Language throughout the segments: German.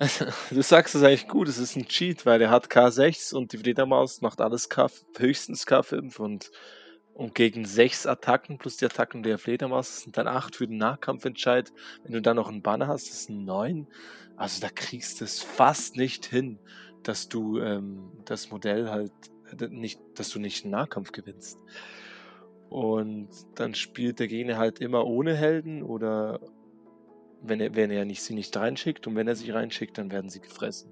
Du sagst es eigentlich gut, es ist 'n Cheat, weil er hat K6 und die Fledermaus macht alles K höchstens K5 und und gegen 6 Attacken plus die Attacken der Fledermaus sind dann 8 für den Nahkampfentscheid. Wenn du dann noch 'n Banner hast, das sind 9. Also, da kriegst du's fast nicht hin, dass du, ähm, das Modell halt nicht dass du nicht 'n Nahkampf gewinnst. Und dann spielt der Gegner halt immer ohne Helden oder wenn er wenn er nicht sie nicht reinschickt und wenn er sie reinschickt, dann werden sie gefressen.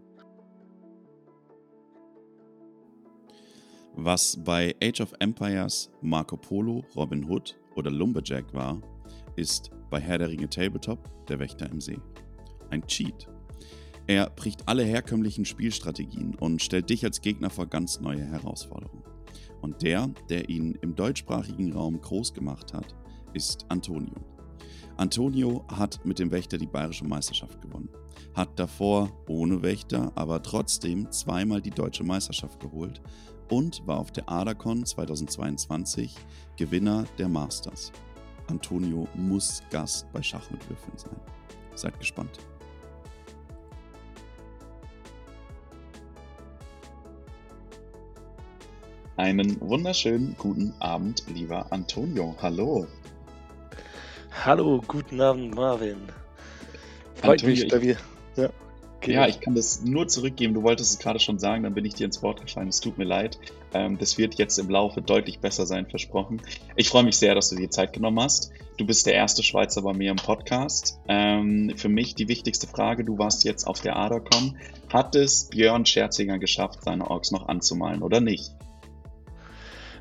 Was bei Age of Empires Marco Polo, Robin Hood oder Lumberjack war, ist bei Herr der Ringe Tabletop der Wächter im See. Ein Cheat. Er bricht alle herkömmlichen Spielstrategien und stellt dich als Gegner vor ganz neue Herausforderungen. Und der, der ihn im deutschsprachigen Raum groß gemacht hat, ist Antonio. Antonio hat mit dem Wächter die bayerische Meisterschaft gewonnen, hat davor ohne Wächter aber trotzdem zweimal die deutsche Meisterschaft geholt und war auf der Adacon 2022 Gewinner der Masters. Antonio muss Gast bei Schach mit Würfeln sein. Seid gespannt. Einen wunderschönen guten Abend, lieber Antonio. Hallo. Hallo, guten Abend, Marvin. Freut Antonio, mich bei ich, dir. Ja, ja, okay. ich kann das nur zurückgeben. Du wolltest es gerade schon sagen, dann bin ich dir ins Wort gefallen. Es tut mir leid. Ähm, das wird jetzt im Laufe deutlich besser sein, versprochen. Ich freue mich sehr, dass du dir Zeit genommen hast. Du bist der erste Schweizer bei mir im Podcast. Ähm, für mich die wichtigste Frage, du warst jetzt auf der ADACOM. Hat es Björn Scherzinger geschafft, seine Orks noch anzumalen oder nicht?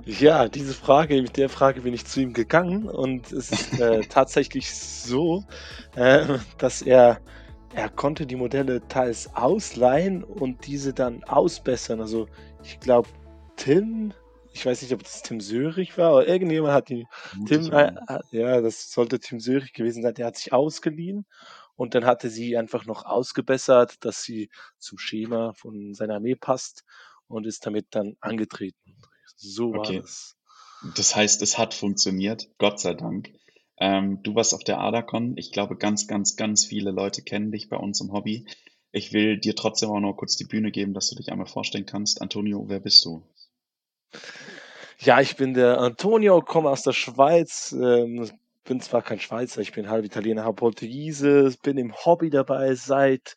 Ja, diese Frage mit der Frage bin ich zu ihm gegangen und es ist, äh, tatsächlich so, äh, dass er er konnte die Modelle teils ausleihen und diese dann ausbessern. Also, ich glaube, Tim ich weiß nicht, ob das Tim Söhrig war, aber irgendjemand hat die Tim, äh, ha ja, das sollte Tim Söhrig gewesen sein. Der hat sich ausgeliehen und dann hat er sie einfach noch ausgebessert, dass sie zum Schema von seiner Armee passt und ist damit dann angetreten. So war Okay, das. das heißt, es hat funktioniert, Gott sei Dank. Ähm, du warst auf der ADACON. Ich glaube, ganz, ganz, ganz viele Leute kennen dich bei uns im Hobby. Ich will dir trotzdem auch noch kurz die Bühne geben, dass du dich einmal vorstellen kannst. Antonio, wer bist du? Ja, ich bin der Antonio, komme aus der Schweiz, ähm, bin zwar kein Schweizer, ich bin halb Italiener, halb Portugiese, bin im Hobby dabei seit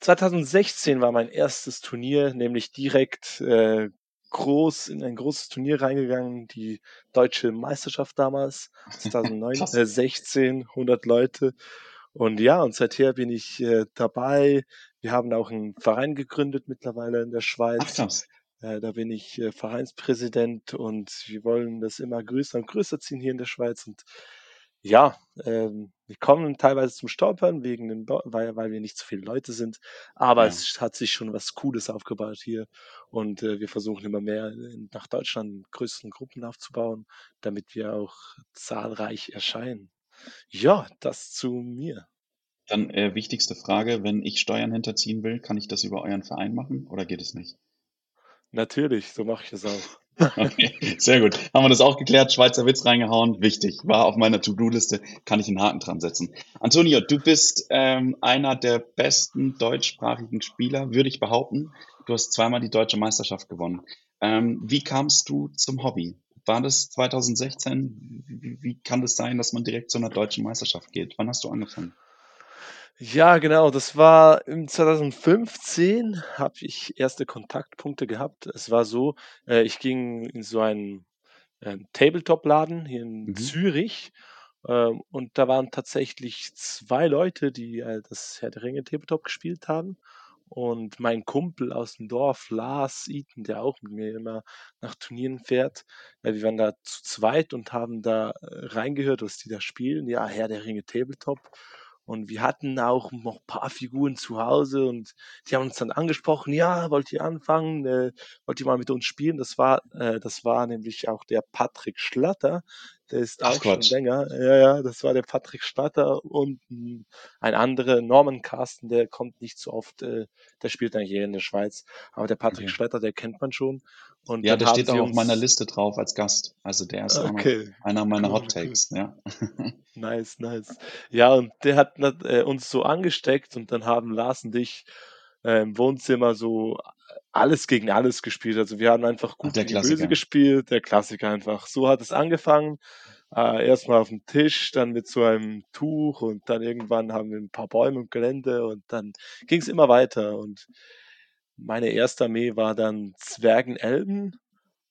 2016 war mein erstes Turnier, nämlich direkt, äh, groß in ein großes Turnier reingegangen, die deutsche Meisterschaft damals, 2009 Krass. äh, 16, 100 Leute. Und ja, und seither bin ich, äh, dabei. Wir haben auch 'n Verein gegründet mittlerweile in der Ach, Schweiz. krass. Äh, da bin ich, äh, Vereinspräsident und wir wollen das immer größer und größer ziehen hier in der Schweiz und ja, ähm, wir kommen teilweise zum Stolpern wegen Leu weil weil wir nicht so viele Leute sind, aber Ja. es hat sich schon was Cooles aufgebaut hier und, äh, wir versuchen immer mehr nach Deutschland größeren Gruppen aufzubauen, damit wir auch zahlreich erscheinen. Ja, das zu mir. Dann, äh, wichtigste Frage, wenn ich Steuern hinterziehen will, kann ich das über euren Verein machen oder geht es nicht? Natürlich, so mache ich es auch. Okay, sehr gut. Haben wir das auch geklärt, Schweizer Witz reingehauen, wichtig, war auf meiner To-do-Liste, kann ich 'n Haken dran setzen. Antonio, du bist, ähm, einer der besten deutschsprachigen Spieler, würde ich behaupten. Du hast zweimal die deutsche Meisterschaft gewonnen. Ähm, wie kamst du zum Hobby? War das 2016? W wie kann das sein, dass man direkt zu 'ner deutschen Meisterschaft geht? Wann hast du angefangen? Ja, genau, das war im 2015 habe ich erste Kontaktpunkte gehabt. Es war so, äh, ich ging in so einen, ähm, Tabletop-Laden hier in Mhm. Zürich, ähm, und da waren tatsächlich 2 Leute, die, äh, das Herr der Ringe Tabletop gespielt haben. Und mein Kumpel aus'm Dorf, Lars Eaton, der auch mit mir immer nach Turnieren fährt, äh, wir waren da zu zweit und haben da, äh, reingehört, was die da spielen. Ja, Herr der Ringe Tabletop. Und wir hatten auch noch paar Figuren zu Hause und die haben uns dann angesprochen: „Ja, wollt ihr anfangen? Äh, wollt ihr mal mit uns spielen?“ Das war äh, das war nämlich auch der Patrick Schlatter, der ist Ach auch schon Quatsch. länger. Ja, ja, das war der Patrick Statter und ein, ein anderer, Norman Carsten, der kommt nicht so oft, äh, der spielt eigentlich eher in der Schweiz. Aber der Patrick Okay. Statter, der kennt man schon. Und Ja, der steht auch auf meiner. Liste drauf als Gast. Also der ist Okay, einer meiner cool, Hot cool. Takes, ja. Nice, nice. Ja, und der hat äh, uns so angesteckt und dann haben Lars und ich äh, im Wohnzimmer so alles gegen alles gespielt. Also wir haben einfach Ach, gut gegen böse gespielt, der Klassiker einfach. So hat es angefangen. Äh, erstmal auf dem Tisch, dann mit so einem Tuch und dann irgendwann haben wir ein paar Bäume im Gelände und dann ging es immer weiter. Und meine erste Armee war dann Zwergen-Elben.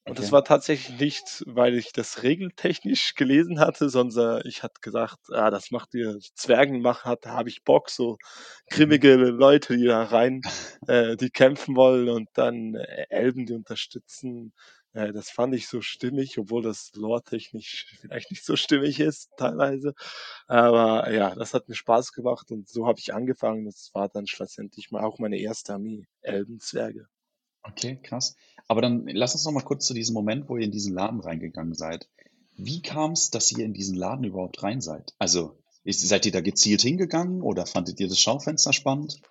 Und das Okay. war tatsächlich nicht, weil ich das regeltechnisch gelesen hatte, sondern ich hatte gesagt, ah, das macht ihr Zwergen machen, hat, habe ich Bock, so Mhm. grimmige Leute, die da rein, äh, die kämpfen wollen und dann äh, Elben, die unterstützen. Äh, das fand ich so stimmig, obwohl das lore-technisch vielleicht nicht so stimmig ist, teilweise. Aber ja, das hat mir Spaß gemacht und so habe ich angefangen. Das war dann schlussendlich auch meine erste Armee, Elben, Zwerge. Okay, krass. Aber dann lass uns noch mal kurz zu diesem Moment, wo ihr in diesen Laden reingegangen seid. Wie kam es, dass ihr in diesen Laden überhaupt rein seid? Also, seid ihr da gezielt hingegangen oder fandet ihr das Schaufenster spannend?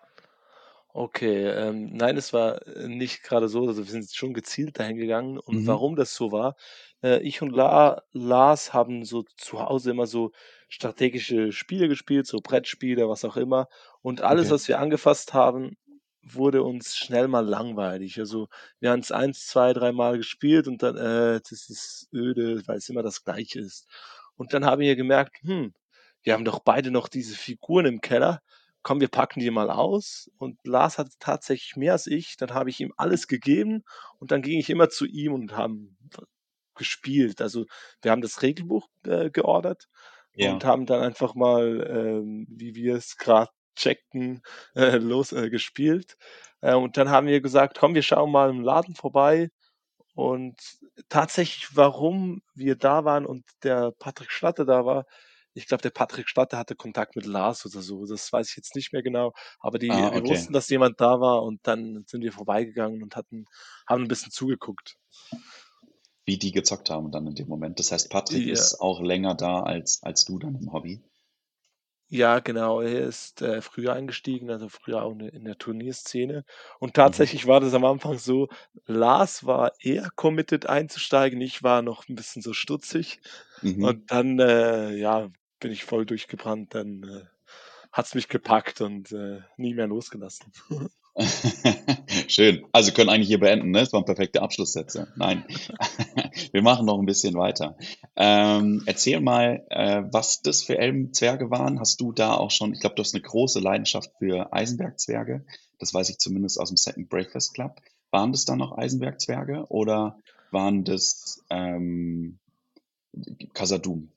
Okay, ähm, nein, es war äh, nicht gerade so. Also wir sind schon gezielt dahin gegangen. Und Mhm. warum das so war, äh, ich und La Lars haben so zu Hause immer so strategische Spiele gespielt, so Brettspiele, was auch immer. Und alles, Okay. was wir angefasst haben, wurde uns schnell mal langweilig. Also wir haben es eins, zwei, dreimal gespielt und dann, äh, das ist öde, weil es immer das Gleiche ist. Und dann haben wir gemerkt, hm, wir haben doch beide noch diese Figuren im Keller komm, wir packen die mal aus. Und Lars hatte tatsächlich mehr als ich. Dann habe ich ihm alles gegeben und dann ging ich immer zu ihm und haben gespielt. Also wir haben das Regelbuch äh, geordert und Ja. haben dann einfach mal, ähm, wie wir es gerade checkten, äh, los äh, gespielt. Äh, und dann haben wir gesagt, komm, wir schauen mal im Laden vorbei. Und tatsächlich, warum wir da waren und der Patrick Schlatter da war, ich glaube, der Patrick Schlatter hatte Kontakt mit Lars oder so. Das weiß ich jetzt nicht mehr genau. Aber die, Ah, wir okay. wussten, dass jemand da war und dann sind wir vorbeigegangen und hatten, haben ein bisschen zugeguckt. Wie die gezockt haben dann in dem Moment. Das heißt, Patrick Ja, ist auch länger da als, als du dann im Hobby. ja, genau. Er ist äh, früher eingestiegen, also früher auch in der- in der Turnierszene. Und Mhm. tatsächlich war das am Anfang so, Lars war eher committed einzusteigen, ich war noch ein bisschen so stutzig. Mhm. Und dann, äh, ja, bin ich voll durchgebrannt, dann äh, hat's mich gepackt und äh, nie mehr losgelassen. Schön. Also können eigentlich hier beenden, ne? Das waren perfekte Abschlusssätze. Nein. Wir machen noch ein bisschen weiter. Ähm, erzähl mal, äh, was das für Elbenzwerge waren. Hast du da auch schon, ich glaube, du hast eine große Leidenschaft für Eisenbergzwerge. Das weiß ich zumindest aus dem Second Breakfast Club. Waren das dann noch Eisenbergzwerge oder waren das ähm, Casadum?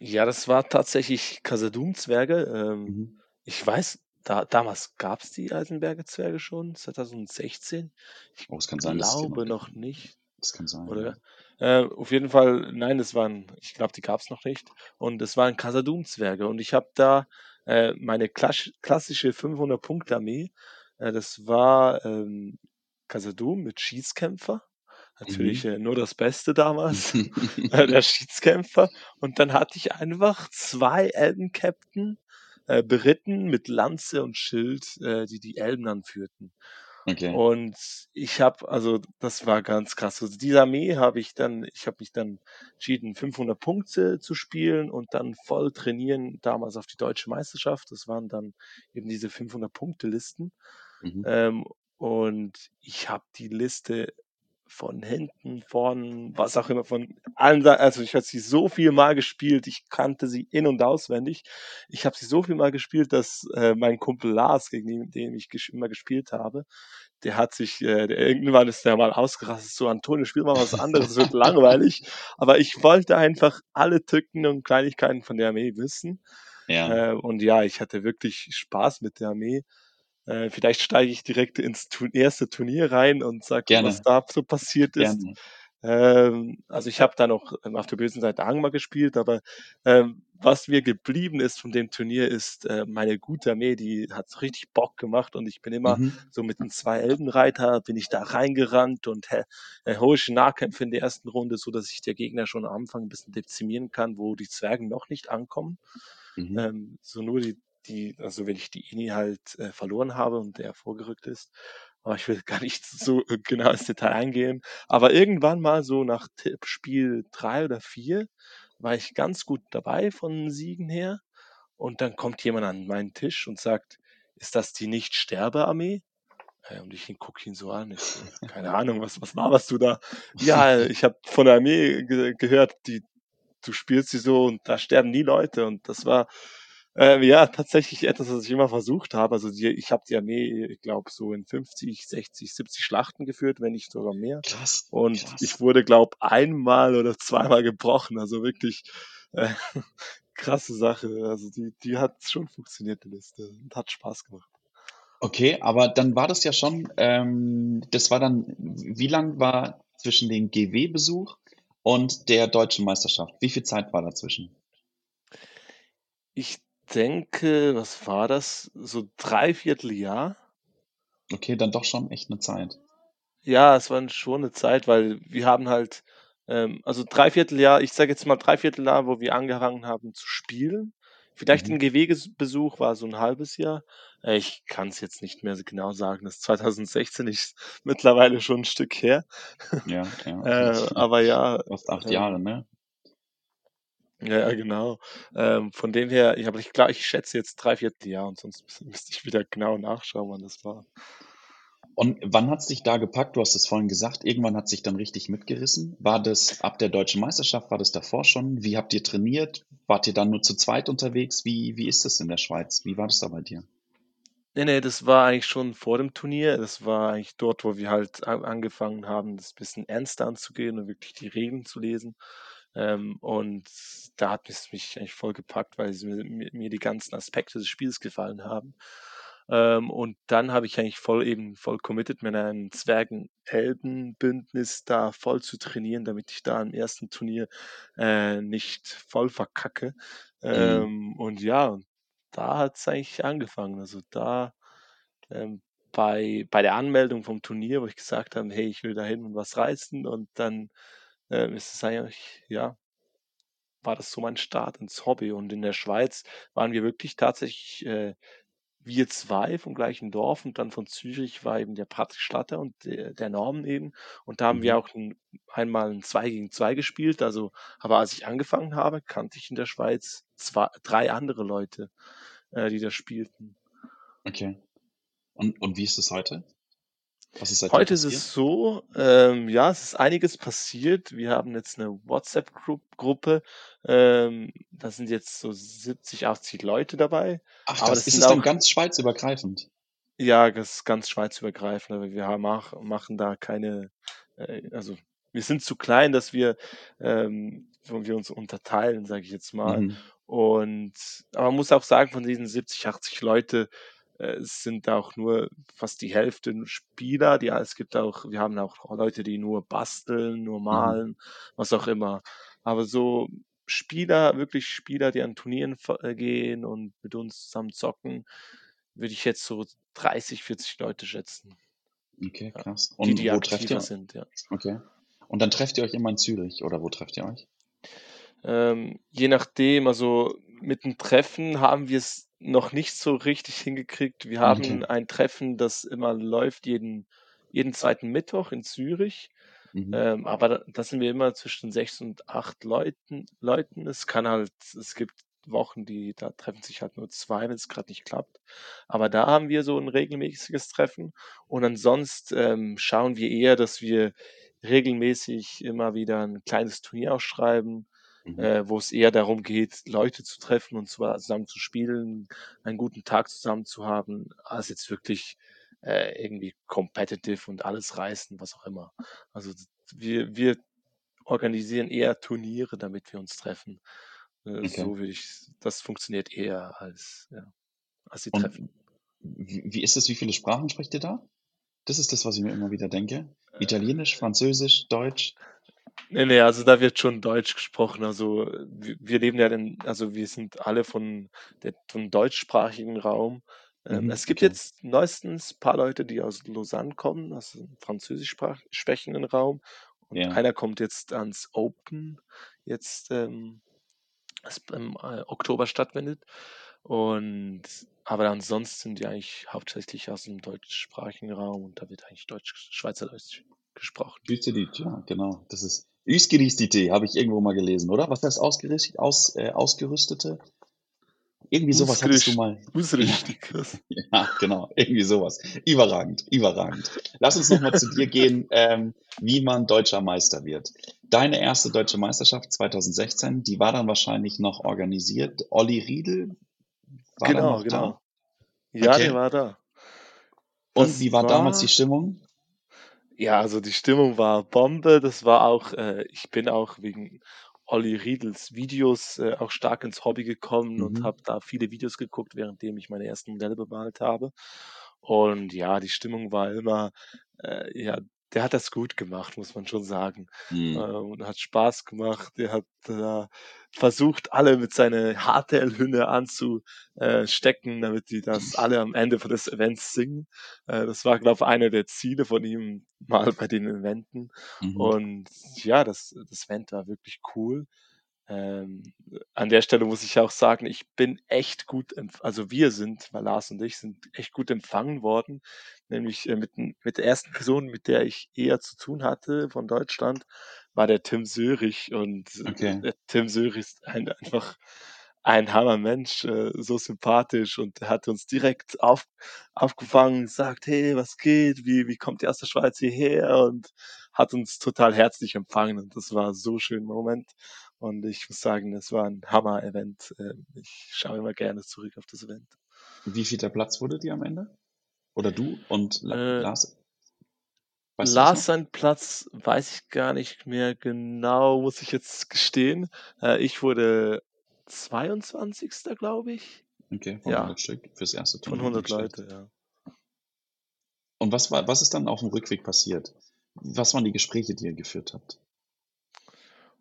Ja, das war tatsächlich Casadum-Zwerge. Ähm, Mhm. ich weiß, da, damals gab's die Eisenberger Zwerge schon, 2016. Ich Oh, es kann sein, dass es die noch glaube gibt. noch nicht. Das kann sein, ja. Oder? Äh, auf jeden Fall, nein, es waren, ich glaube, die gab's noch nicht. Und es waren Casadum-Zwerge. Und ich habe da äh, meine klasch klassische 500-Punkte-Armee. Äh, das war ähm, Casadum mit Schießkämpfer. Natürlich Mhm. äh, nur das Beste damals. äh, der Schießkämpfer. Und dann hatte ich einfach zwei Elben-Captain äh, beritten mit Lanze und Schild, äh, die die Elben anführten. Okay. Und ich habe, also das war ganz krass. Also diese Armee habe ich dann, ich habe mich dann entschieden, 500 Punkte zu spielen und dann voll trainieren, damals auf die deutsche Meisterschaft. Das waren dann eben diese 500-Punkte-Listen. Mhm. Ähm, und ich habe die Liste von hinten, vorn, was auch immer, von allen Seiten, also ich habe sie so viel mal gespielt, ich kannte sie in- und auswendig. Ich habe sie so viel mal gespielt, dass äh, mein Kumpel Lars, gegen den, den ich ges immer gespielt habe, der hat sich, äh, der, irgendwann ist der mal ausgerastet, so Antonio, spiel mal was anderes, es wird langweilig. Aber ich wollte einfach alle Tücken und Kleinigkeiten von der Armee wissen. Ja, Äh, und ja, ich hatte wirklich Spaß mit der Armee. Äh, vielleicht steige ich direkt ins tu erste Turnier rein und sage, was da so passiert ist. gerne. Ähm, also ich habe da noch ähm, auf der bösen Seite Angmar gespielt, aber ähm, was mir geblieben ist von dem Turnier ist äh, meine gute Armee, die hat richtig Bock gemacht und ich bin immer Mhm. so mit den zwei Elbenreiter bin ich da reingerannt und äh, heroische Nahkämpfe in der ersten Runde, so dass ich der Gegner schon am Anfang ein bisschen dezimieren kann, wo die Zwerge noch nicht ankommen. Mhm. Ähm, so nur die, die, also wenn ich die Ini halt äh, verloren habe und der vorgerückt ist. Aber ich will gar nicht so äh, genau ins Detail eingehen. Aber irgendwann mal so nach Tipp Spiel drei oder vier war ich ganz gut dabei von Siegen her. Und dann kommt jemand an meinen Tisch und sagt, ist das die Nicht-Sterbe-Armee? Äh, Und ich gucke ihn so an. Ich keine Ahnung, was, was laberst du da? Ja, ich habe von der Armee ge gehört, die, du spielst sie so und da sterben nie Leute. Und das war äh, ja tatsächlich etwas, was ich immer versucht habe. Also die, ich habe die Armee, ich glaube, so in 50, 60, 70 Schlachten geführt, wenn nicht sogar mehr. Krass, Und krass. ich wurde, glaube einmal oder zweimal gebrochen. Also wirklich äh, krasse Sache. Also die, die hat schon funktioniert, die Liste. Und hat Spaß gemacht. Okay, aber dann war das ja schon, ähm, das war dann, wie lang war zwischen dem GW-Besuch und der deutschen Meisterschaft? Wie viel Zeit war dazwischen? Ich denke, was war das? So dreiviertel Jahr? Okay, dann doch schon echt eine Zeit. Ja, es war schon eine Zeit, weil wir haben halt, ähm, also Dreivierteljahr, ich sage jetzt mal Dreivierteljahr, wo wir angefangen haben zu spielen. Vielleicht Mhm. ein GW-Besuch war so ein halbes Jahr. Äh, ich kann es jetzt nicht mehr so genau sagen. Das ist 2016 ist mittlerweile schon ein Stück her. Ja, ja. Äh, aber ja, Fast acht ähm, Jahre, ne? Ja, ja, genau. Ähm, von dem her, ich, aber ich glaube, ich schätze jetzt Dreivierteljahr und sonst müß- müsste ich wieder genau nachschauen, wann das war. Und wann hat's dich da gepackt? Du hast es vorhin gesagt, irgendwann hat sich dann richtig mitgerissen. War das ab der deutschen Meisterschaft? War das davor schon? Wie habt ihr trainiert? Wart ihr dann nur zu zweit unterwegs? Wie, wie ist das in der Schweiz? Wie war das da bei dir? Nee, nee, das war eigentlich schon vor dem Turnier. Das war eigentlich dort, wo wir halt a angefangen haben, das bisschen ernster anzugehen und wirklich die Regeln zu lesen. Ähm, und da hat es mich eigentlich voll gepackt, weil mir mir die ganzen Aspekte des Spiels gefallen haben. Ähm, und dann habe ich eigentlich voll eben voll committed, mit einem Zwergen-Elben-Bündnis da voll zu trainieren, damit ich da im ersten Turnier, äh, nicht voll verkacke. Mhm. Ähm, und ja, da hat's eigentlich angefangen. Also da, ähm, bei bei der Anmeldung vom Turnier, wo ich gesagt habe: „Hey, ich will da hin und was reißen“, und dann, ähm, ist es eigentlich ja, war das so mein Start ins Hobby. Und in der Schweiz waren wir wirklich tatsächlich, äh, wir 2 vom gleichen Dorf und dann von Zürich war eben der Patrick Schlatter und der der Norman eben. Und da haben wir Mhm. auch 'n einmal 'n 2 gegen 2 gespielt. Also aber als ich angefangen habe, kannte ich in der Schweiz zwei 3 andere Leute, äh, die das spielten. Okay. Und, und wie ist es heute? Heute ist es so, ähm, ja, es ist einiges passiert. Wir haben jetzt 'ne WhatsApp-Gruppe, ähm, da sind jetzt so 70, 80 Leute dabei, Ach aber das ist es dann ganz schweizübergreifend? Ja, das ist ganz schweizübergreifend, aber wir ha mach machen da keine äh, also, wir sind zu klein, dass wir ähm, wir uns unterteilen, sage ich jetzt mal. Mhm. Und aber man muss auch sagen, von diesen 70, 80 Leute, äh, sind auch nur fast die Hälfte Spieler. Die es gibt auch wir haben auch Leute, die nur basteln, nur Mhm. malen, was auch immer. Aber so Spieler, wirklich Spieler, die an Turnieren äh, gehen und mit uns zusammen zocken, würde ich jetzt so 30, 40 Leute schätzen. Okay, krass. die, Und die wo trefft ihr? sind, ja. Okay. Und dann trefft ihr euch immer in Zürich oder wo trefft ihr euch? Ähm, je nachdem, also mit dem Treffen haben wir es noch nicht so richtig hingekriegt. Wir haben Okay. ein Treffen, das immer läuft jeden jeden zweiten Mittwoch in Zürich. Mhm. Ähm, aber da da sind wir immer zwischen 6 und 8 Leuten Leuten. Es kann halt es gibt Wochen, die da treffen sich halt nur 2, wenn's grad nicht klappt. Aber da haben wir so 'n regelmäßiges Treffen und ansonsten, ähm, schauen wir eher, dass wir regelmäßig immer wieder 'n kleines Turnier ausschreiben, Mhm. äh, wo es eher darum geht, Leute zu treffen und zwar zusammen zu spielen, einen guten Tag zusammen zu haben, als jetzt wirklich, äh, irgendwie competitive und alles reißen, was auch immer. Also, wir wir organisieren eher Turniere, damit wir uns treffen. Äh, Okay. so würde ich das funktioniert eher als ja, als die Und Treffen. wie ist es? Wie viele Sprachen spricht ihr da? Das ist das, was ich mir immer wieder denke. Äh Italienisch, Französisch, Deutsch? Ne, ne, also da wird schon Deutsch gesprochen. Also, w wir leben ja in also wir sind alle von der vom deutschsprachigen Raum. Ähm, Mhm, es gibt okay. jetzt neuestens paar Leute, die aus Lausanne kommen, aus dem französischsprach sprechenden Raum und Ja. einer kommt jetzt ans Open jetzt, ähm, das im, äh, Oktober stattfindet. Und aber ansonsten sind die eigentlich hauptsächlich aus'm deutschsprachigen Raum und da wird eigentlich Deutsch Schweizerdeutsch gesprochen. Schwyzerdeutsch, ja, genau. Das ist Üsgeristite, habe ich irgendwo mal gelesen, oder? Was heißt ausgericht aus äh, Ausgerüstete? Irgendwie so was hattest du mal ja, Usrichtig, ja, genau, irgendwie so was. Überragend, überragend. Lass uns noch mal zu dir gehen, ähm, wie man Deutscher Meister wird. Deine erste Deutsche Meisterschaft 2016, die war dann wahrscheinlich noch organisiert. Olli Riedel war Genau, noch da? genau. Ja, der Okay. war da. Und Das wie war damals die war Stimmung? Ja, also die Stimmung war Bombe. Das war auch äh, ich bin auch wegen Olli Riedels Videos, äh, auch stark ins Hobby gekommen und Mhm. habe da viele Videos geguckt, währenddem ich meine ersten Modelle bemalt habe. Und ja, die Stimmung war immer äh, ja, der hat das gut gemacht, muss man schon sagen. Äh, Mhm. und hat Spaß gemacht. Der hat da versucht, alle mit seiner HTL-Hymne anzu äh, damit die das alle am Ende von des Events singen. Äh, das war, glaube ich, einer der Ziele von ihm mal bei den Eventen. Mhm. Und ja, das das Event war wirklich cool. Ähm, an der Stelle muss ich auch sagen, ich bin echt gut empf also wir sind, weil Lars und ich sind echt gut empfangen worden, nämlich, äh, mit mit der ersten Person, mit der ich eher zu tun hatte von Deutschland, war der Tim Söhrig und, Okay. der Tim Söhrig ist ein einfach ein Hammermensch, äh, so sympathisch und der hat uns direkt auf aufgefangen, sagt: „Hey, was geht? Wie wie kommt ihr aus der Schweiz hierher?“ Und hat uns total herzlich empfangen und das war so schön Moment. Und ich muss sagen, das war 'n Hammer-Event. Ähm, ich schaue immer gerne zurück auf das Event. Wievielter Platz wurdet ihr am Ende? Oder du und Äh Lars? Weißt Lars seinen Platz weiß ich gar nicht mehr genau, muss ich jetzt gestehen. Äh, ich wurde 22. glaube ich. Okay, von Ja, 100 Stück fürs erste von Turnier, 100 nicht schlecht. Leute, ja. Und was war was ist dann aufm Rückweg passiert? Was waren die Gespräche, die ihr geführt habt?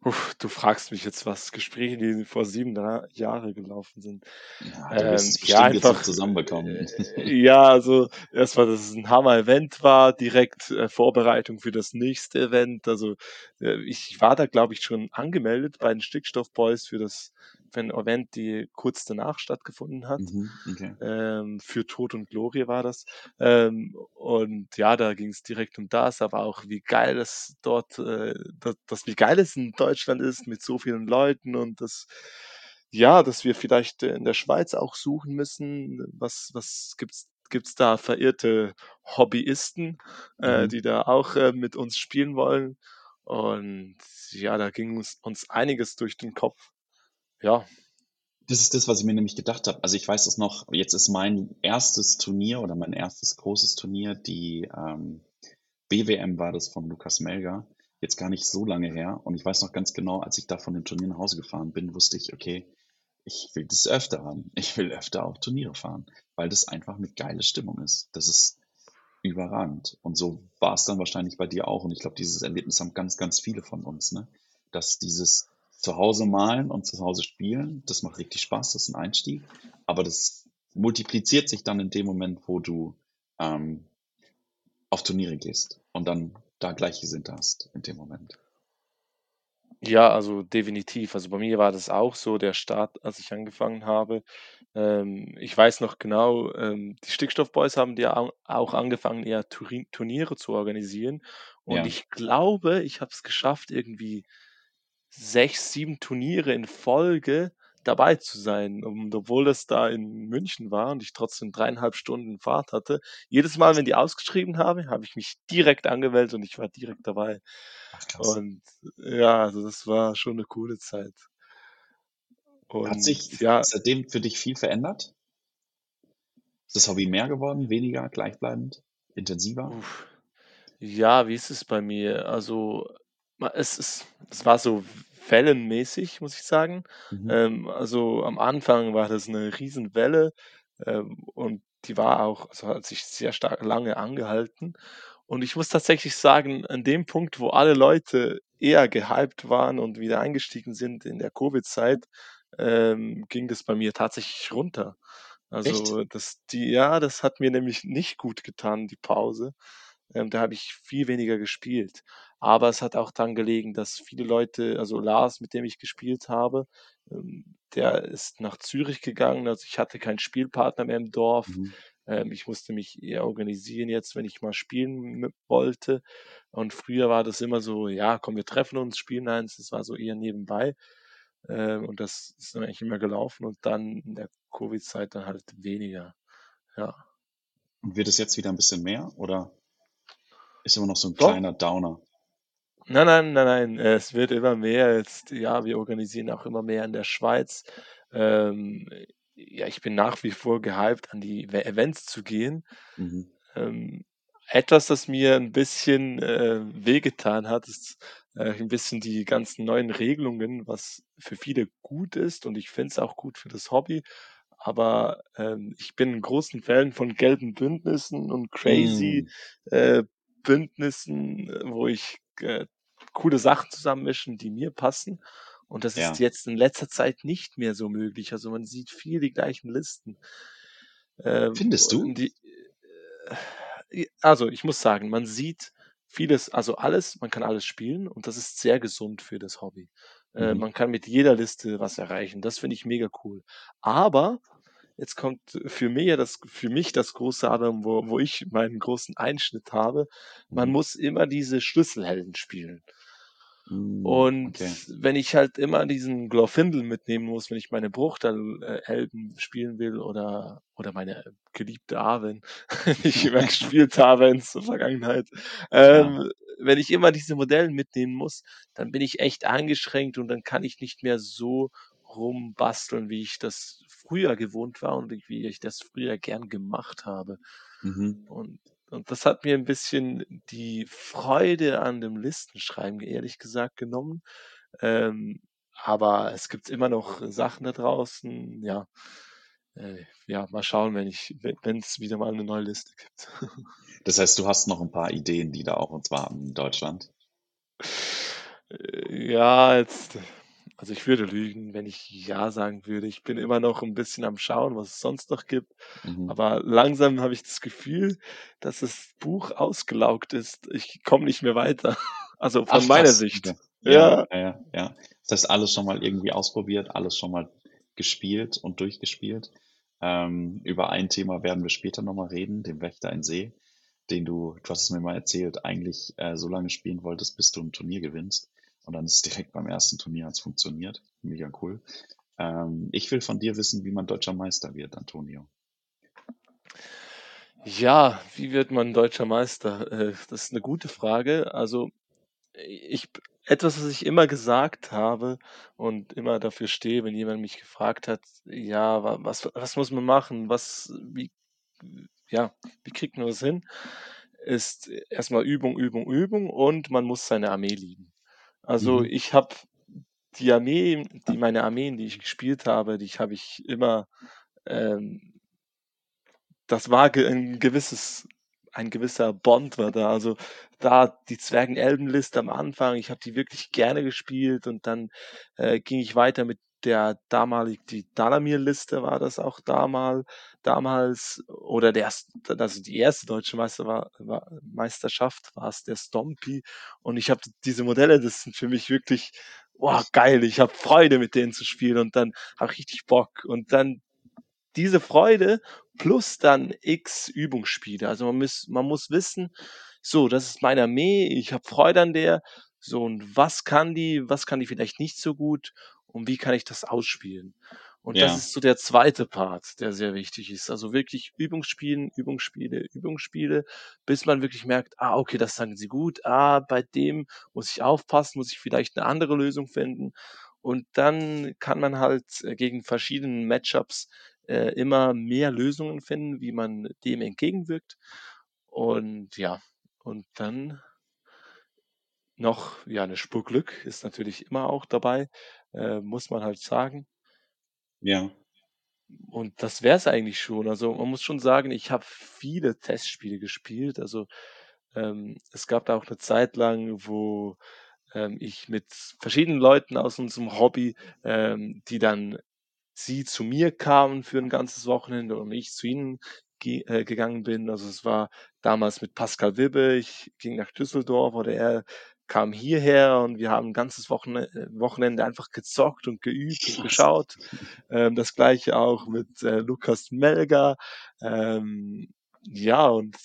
Uff, du fragst mich jetzt was. Gespräche, die vor 7 Dra Jahre gelaufen sind. Ja, du Ähm, es ja, bestimmt jetzt noch einfach, zusammenbekommen. ja, also erst mal, dass es 'n Hammer-Event war, direkt, äh, Vorbereitung für das nächste Event. Also, äh, ich war da, glaube ich, schon angemeldet bei den Stickstoff Boys für das für 'n Event, die kurz danach stattgefunden hat. Mhm, okay. Ähm, für Tod und Glorie war das. Ähm, und ja, da ging's direkt um das, aber auch wie geil es dort, äh da dass wie geil es in Deutschland ist mit so vielen Leuten und dass ja, dass wir vielleicht in der Schweiz auch suchen müssen. Was was gibt's gibt's da verirrte Hobbyisten, äh, Mhm. die da auch, äh, mit uns spielen wollen? Und ja, da ging uns uns einiges durch den Kopf. Ja. Das ist das, was ich mir nämlich gedacht habe. Also, ich weiß das noch, jetzt ist mein erstes Turnier oder mein erstes großes Turnier, die, ähm, BWM war das von Lukas Melger, jetzt gar nicht so lange her. Und ich weiß noch ganz genau, als ich da von dem Turnier nach Hause gefahren bin, wusste ich: „Okay, ich will das öfter haben. Ich will öfter auf Turniere fahren“, weil das einfach 'ne geile Stimmung ist. Das ist überragend. Und so war's dann wahrscheinlich bei dir auch. Und ich glaube, dieses Erlebnis haben ganz, ganz viele von uns, ne? Dass dieses zu Hause malen und zu Hause spielen, das macht richtig Spaß, das ist 'n Einstieg. Aber das multipliziert sich dann in dem Moment, wo du, ähm, auf Turniere gehst und dann da Gleichgesinnte hast in dem Moment. Ja, also definitiv. Also bei mir war das auch so, der Start, als ich angefangen habe. Ähm, ich weiß noch genau, ähm, die Stickstoff Boys haben ja au auch angefangen, eher Turniere zu organisieren. Und Ja. ich glaube, ich habe es geschafft, irgendwie 6, 7 Turniere in Folge dabei zu sein. Und obwohl das da in München war und ich trotzdem 3,5 Stunden Fahrt hatte, jedes Mal, wenn die ausgeschrieben haben, habe ich mich direkt angemeldet und ich war direkt dabei. Ach. Und ja, also das war schon 'ne coole Zeit. Hat Und sich ja seitdem für dich viel verändert? Ist das Hobby mehr geworden, weniger, gleichbleibend, intensiver? Ja, wie ist es bei mir? Also, es ist es war so wellenmäßig, muss ich sagen. Mhm. Ähm, also am Anfang war das 'ne Riesenwelle, ähm, und die war auch also hat sich sehr stark lange angehalten. Und ich muss tatsächlich sagen, an dem Punkt, wo alle Leute eher gehypt waren und wieder eingestiegen sind in der Covid-Zeit, ähm, ging das bei mir tatsächlich runter. Echt? Also, das die ja, das hat mir nämlich nicht gut getan, die Pause. Ähm, da habe ich viel weniger gespielt. Aber es hat auch daran gelegen, dass viele Leute also Lars, mit dem ich gespielt habe, ähm, der ist nach Zürich gegangen. Also, ich hatte keinen Spielpartner mehr im Dorf. Mhm. Ähm, ich musste mich eher organisieren jetzt, wenn ich mal spielen wollte. Und früher war das immer so: „Ja, komm, wir treffen uns, spielen eins.“ Das war so eher nebenbei. Ähm, und das ist dann eigentlich immer gelaufen und dann in der Covid-Zeit dann halt weniger, ja. Und wird es jetzt wieder ein bisschen mehr oder ist immer noch so ein Doch. kleiner Downer? Nein, nein, nein, nein, es wird immer mehr jetzt. Ja, wir organisieren auch immer mehr in der Schweiz. Ähm, ja, ich bin nach wie vor gehypt, an die Events zu gehen. Mhm. Ähm, etwas, das mir ein bisschen, äh, wehgetan hat, ist, äh, 'n bisschen die ganzen neuen Regelungen, was für viele gut ist und ich finde es auch gut für das Hobby. Aber, ähm, ich bin 'n großen Fan von gelben Bündnissen und crazy, Hm, äh, Bündnissen, äh, wo ich, äh, coole Sachen zusammenmischen, die mir passen. Und das ist ja. jetzt in letzter Zeit nicht mehr so möglich. Also, man sieht viel die gleichen Listen. Ähm, Findest du? die äh, also, ich muss sagen, man sieht vieles also alles man kann alles spielen und das ist sehr gesund für das Hobby. Äh, Mhm. man kann mit jeder Liste was erreichen. Das finde ich mega cool. Aber jetzt kommt für mich ja das für mich das große Aber, wo wo ich meinen großen Einschnitt habe. Man Mhm. muss immer diese Schlüsselhelden spielen. Hm, Und okay. wenn ich halt immer diesen Glorfindel mitnehmen muss, wenn ich meine Bruchtal äh, spielen will oder oder meine geliebte Arwen, die ich immer gespielt habe in der Vergangenheit. Ähm, wenn ich immer diese Modelle mitnehmen muss, dann bin ich echt eingeschränkt und dann kann ich nicht mehr so rumbasteln, wie ich das früher gewohnt war und wie ich das früher gern gemacht habe. Mhm. Und und das hat mir 'n bisschen die Freude an dem Listenschreiben ehrlich gesagt genommen. Ähm, aber es gibt immer noch Sachen da draußen, ja. Äh, ja, mal schauen, wenn ich we wenn's wieder mal 'ne neue Liste gibt. Das heißt, du hast noch ein paar Ideen, die da auf uns warten in Deutschland? Äh, ja, jetzt also, ich würde lügen, wenn ich ja sagen würde. Ich bin immer noch 'n bisschen am Schauen, was es sonst noch gibt. Mhm. Aber langsam habe ich das Gefühl, dass das Buch ausgelaugt ist. Ich komme nicht mehr weiter. Also, von Ach meiner krass, Sicht. Ja, Ja. ja, ja. Das heißt, alles schon mal irgendwie ausprobiert, alles schon mal gespielt und durchgespielt. Ähm, über ein Thema werden wir später noch mal reden, den Wächter in See, den du du hast es mir mal erzählt, eigentlich, äh, so lange spielen wolltest, bis du 'n Turnier gewinnst. Und dann ist es direkt beim ersten Turnier hat's funktioniert. Mega cool. Ähm, ich will von dir wissen, wie man Deutscher Meister wird, Antonio. Ja, wie wird man Deutscher Meister? Äh, das ist 'ne gute Frage. Also, ich etwas, was ich immer gesagt habe und immer dafür stehe, wenn jemand mich gefragt hat: „Ja, wa was was muss man machen? Was wie ja, wie kriegt man das hin?“ Ist erst mal Übung, Übung, Übung und man muss seine Armee lieben. Also, Mhm. ich habe die Armee die meine Armeen, die ich gespielt habe, die habe ich immer, ähm das war ge 'n gewisses ein gewisser Bond war da. Also, da die Zwergen-Elben-Liste am Anfang, ich habe die wirklich gerne gespielt und dann, äh, ging ich weiter mit der damalig die Dalamir-Liste war das auch damal damals oder der also, die erste deutsche Meister war war Meisterschaft war's der Stompy und ich habe diese Modelle, das sind für mich wirklich, boah, geil. Ich habe Freude, mit denen zu spielen und dann habe ich richtig Bock. Und dann diese Freude plus dann X Übungsspiele. Also, man muss man muss wissen: „So, das ist meine Armee, ich habe Freude an der. So, und was kann die? Was kann die vielleicht nicht so gut und wie kann ich das ausspielen?“ Und das Ja, ist so der zweite Part, der sehr wichtig ist. Also, wirklich Übungsspielen, Übungsspiele, Übungsspiele, bis man wirklich merkt: „Ah, okay, das sagen sie gut. Ah, bei dem muss ich aufpassen, muss ich vielleicht 'ne andere Lösung finden.“ Und dann kann man halt, äh, gegen verschiedenen Matchups, äh, immer mehr Lösungen finden, wie man dem entgegenwirkt. Und ja, und dann noch, ja, 'ne Spur Glück ist natürlich immer auch dabei, äh, muss man halt sagen. ja. Und das wäre es eigentlich schon. Also, man muss schon sagen, ich habe viele Testspiele gespielt. Also, ähm, es gab da auch 'ne Zeit lang, wo, ähm, ich mit verschiedenen Leuten aus unserem Hobby, ähm, die dann sie zu mir kamen für ein ganzes Wochenende und ich zu ihnen ge äh, gegangen bin. Also, es war damals mit Pascal Wibbe. Ich ging nach Düsseldorf oder er kam hierher und wir haben 'n ganzes äh, Wochenende einfach gezockt und geübt und geschaut. Ähm, das Gleiche auch mit, äh, Lukas Melger. Ähm, ja, und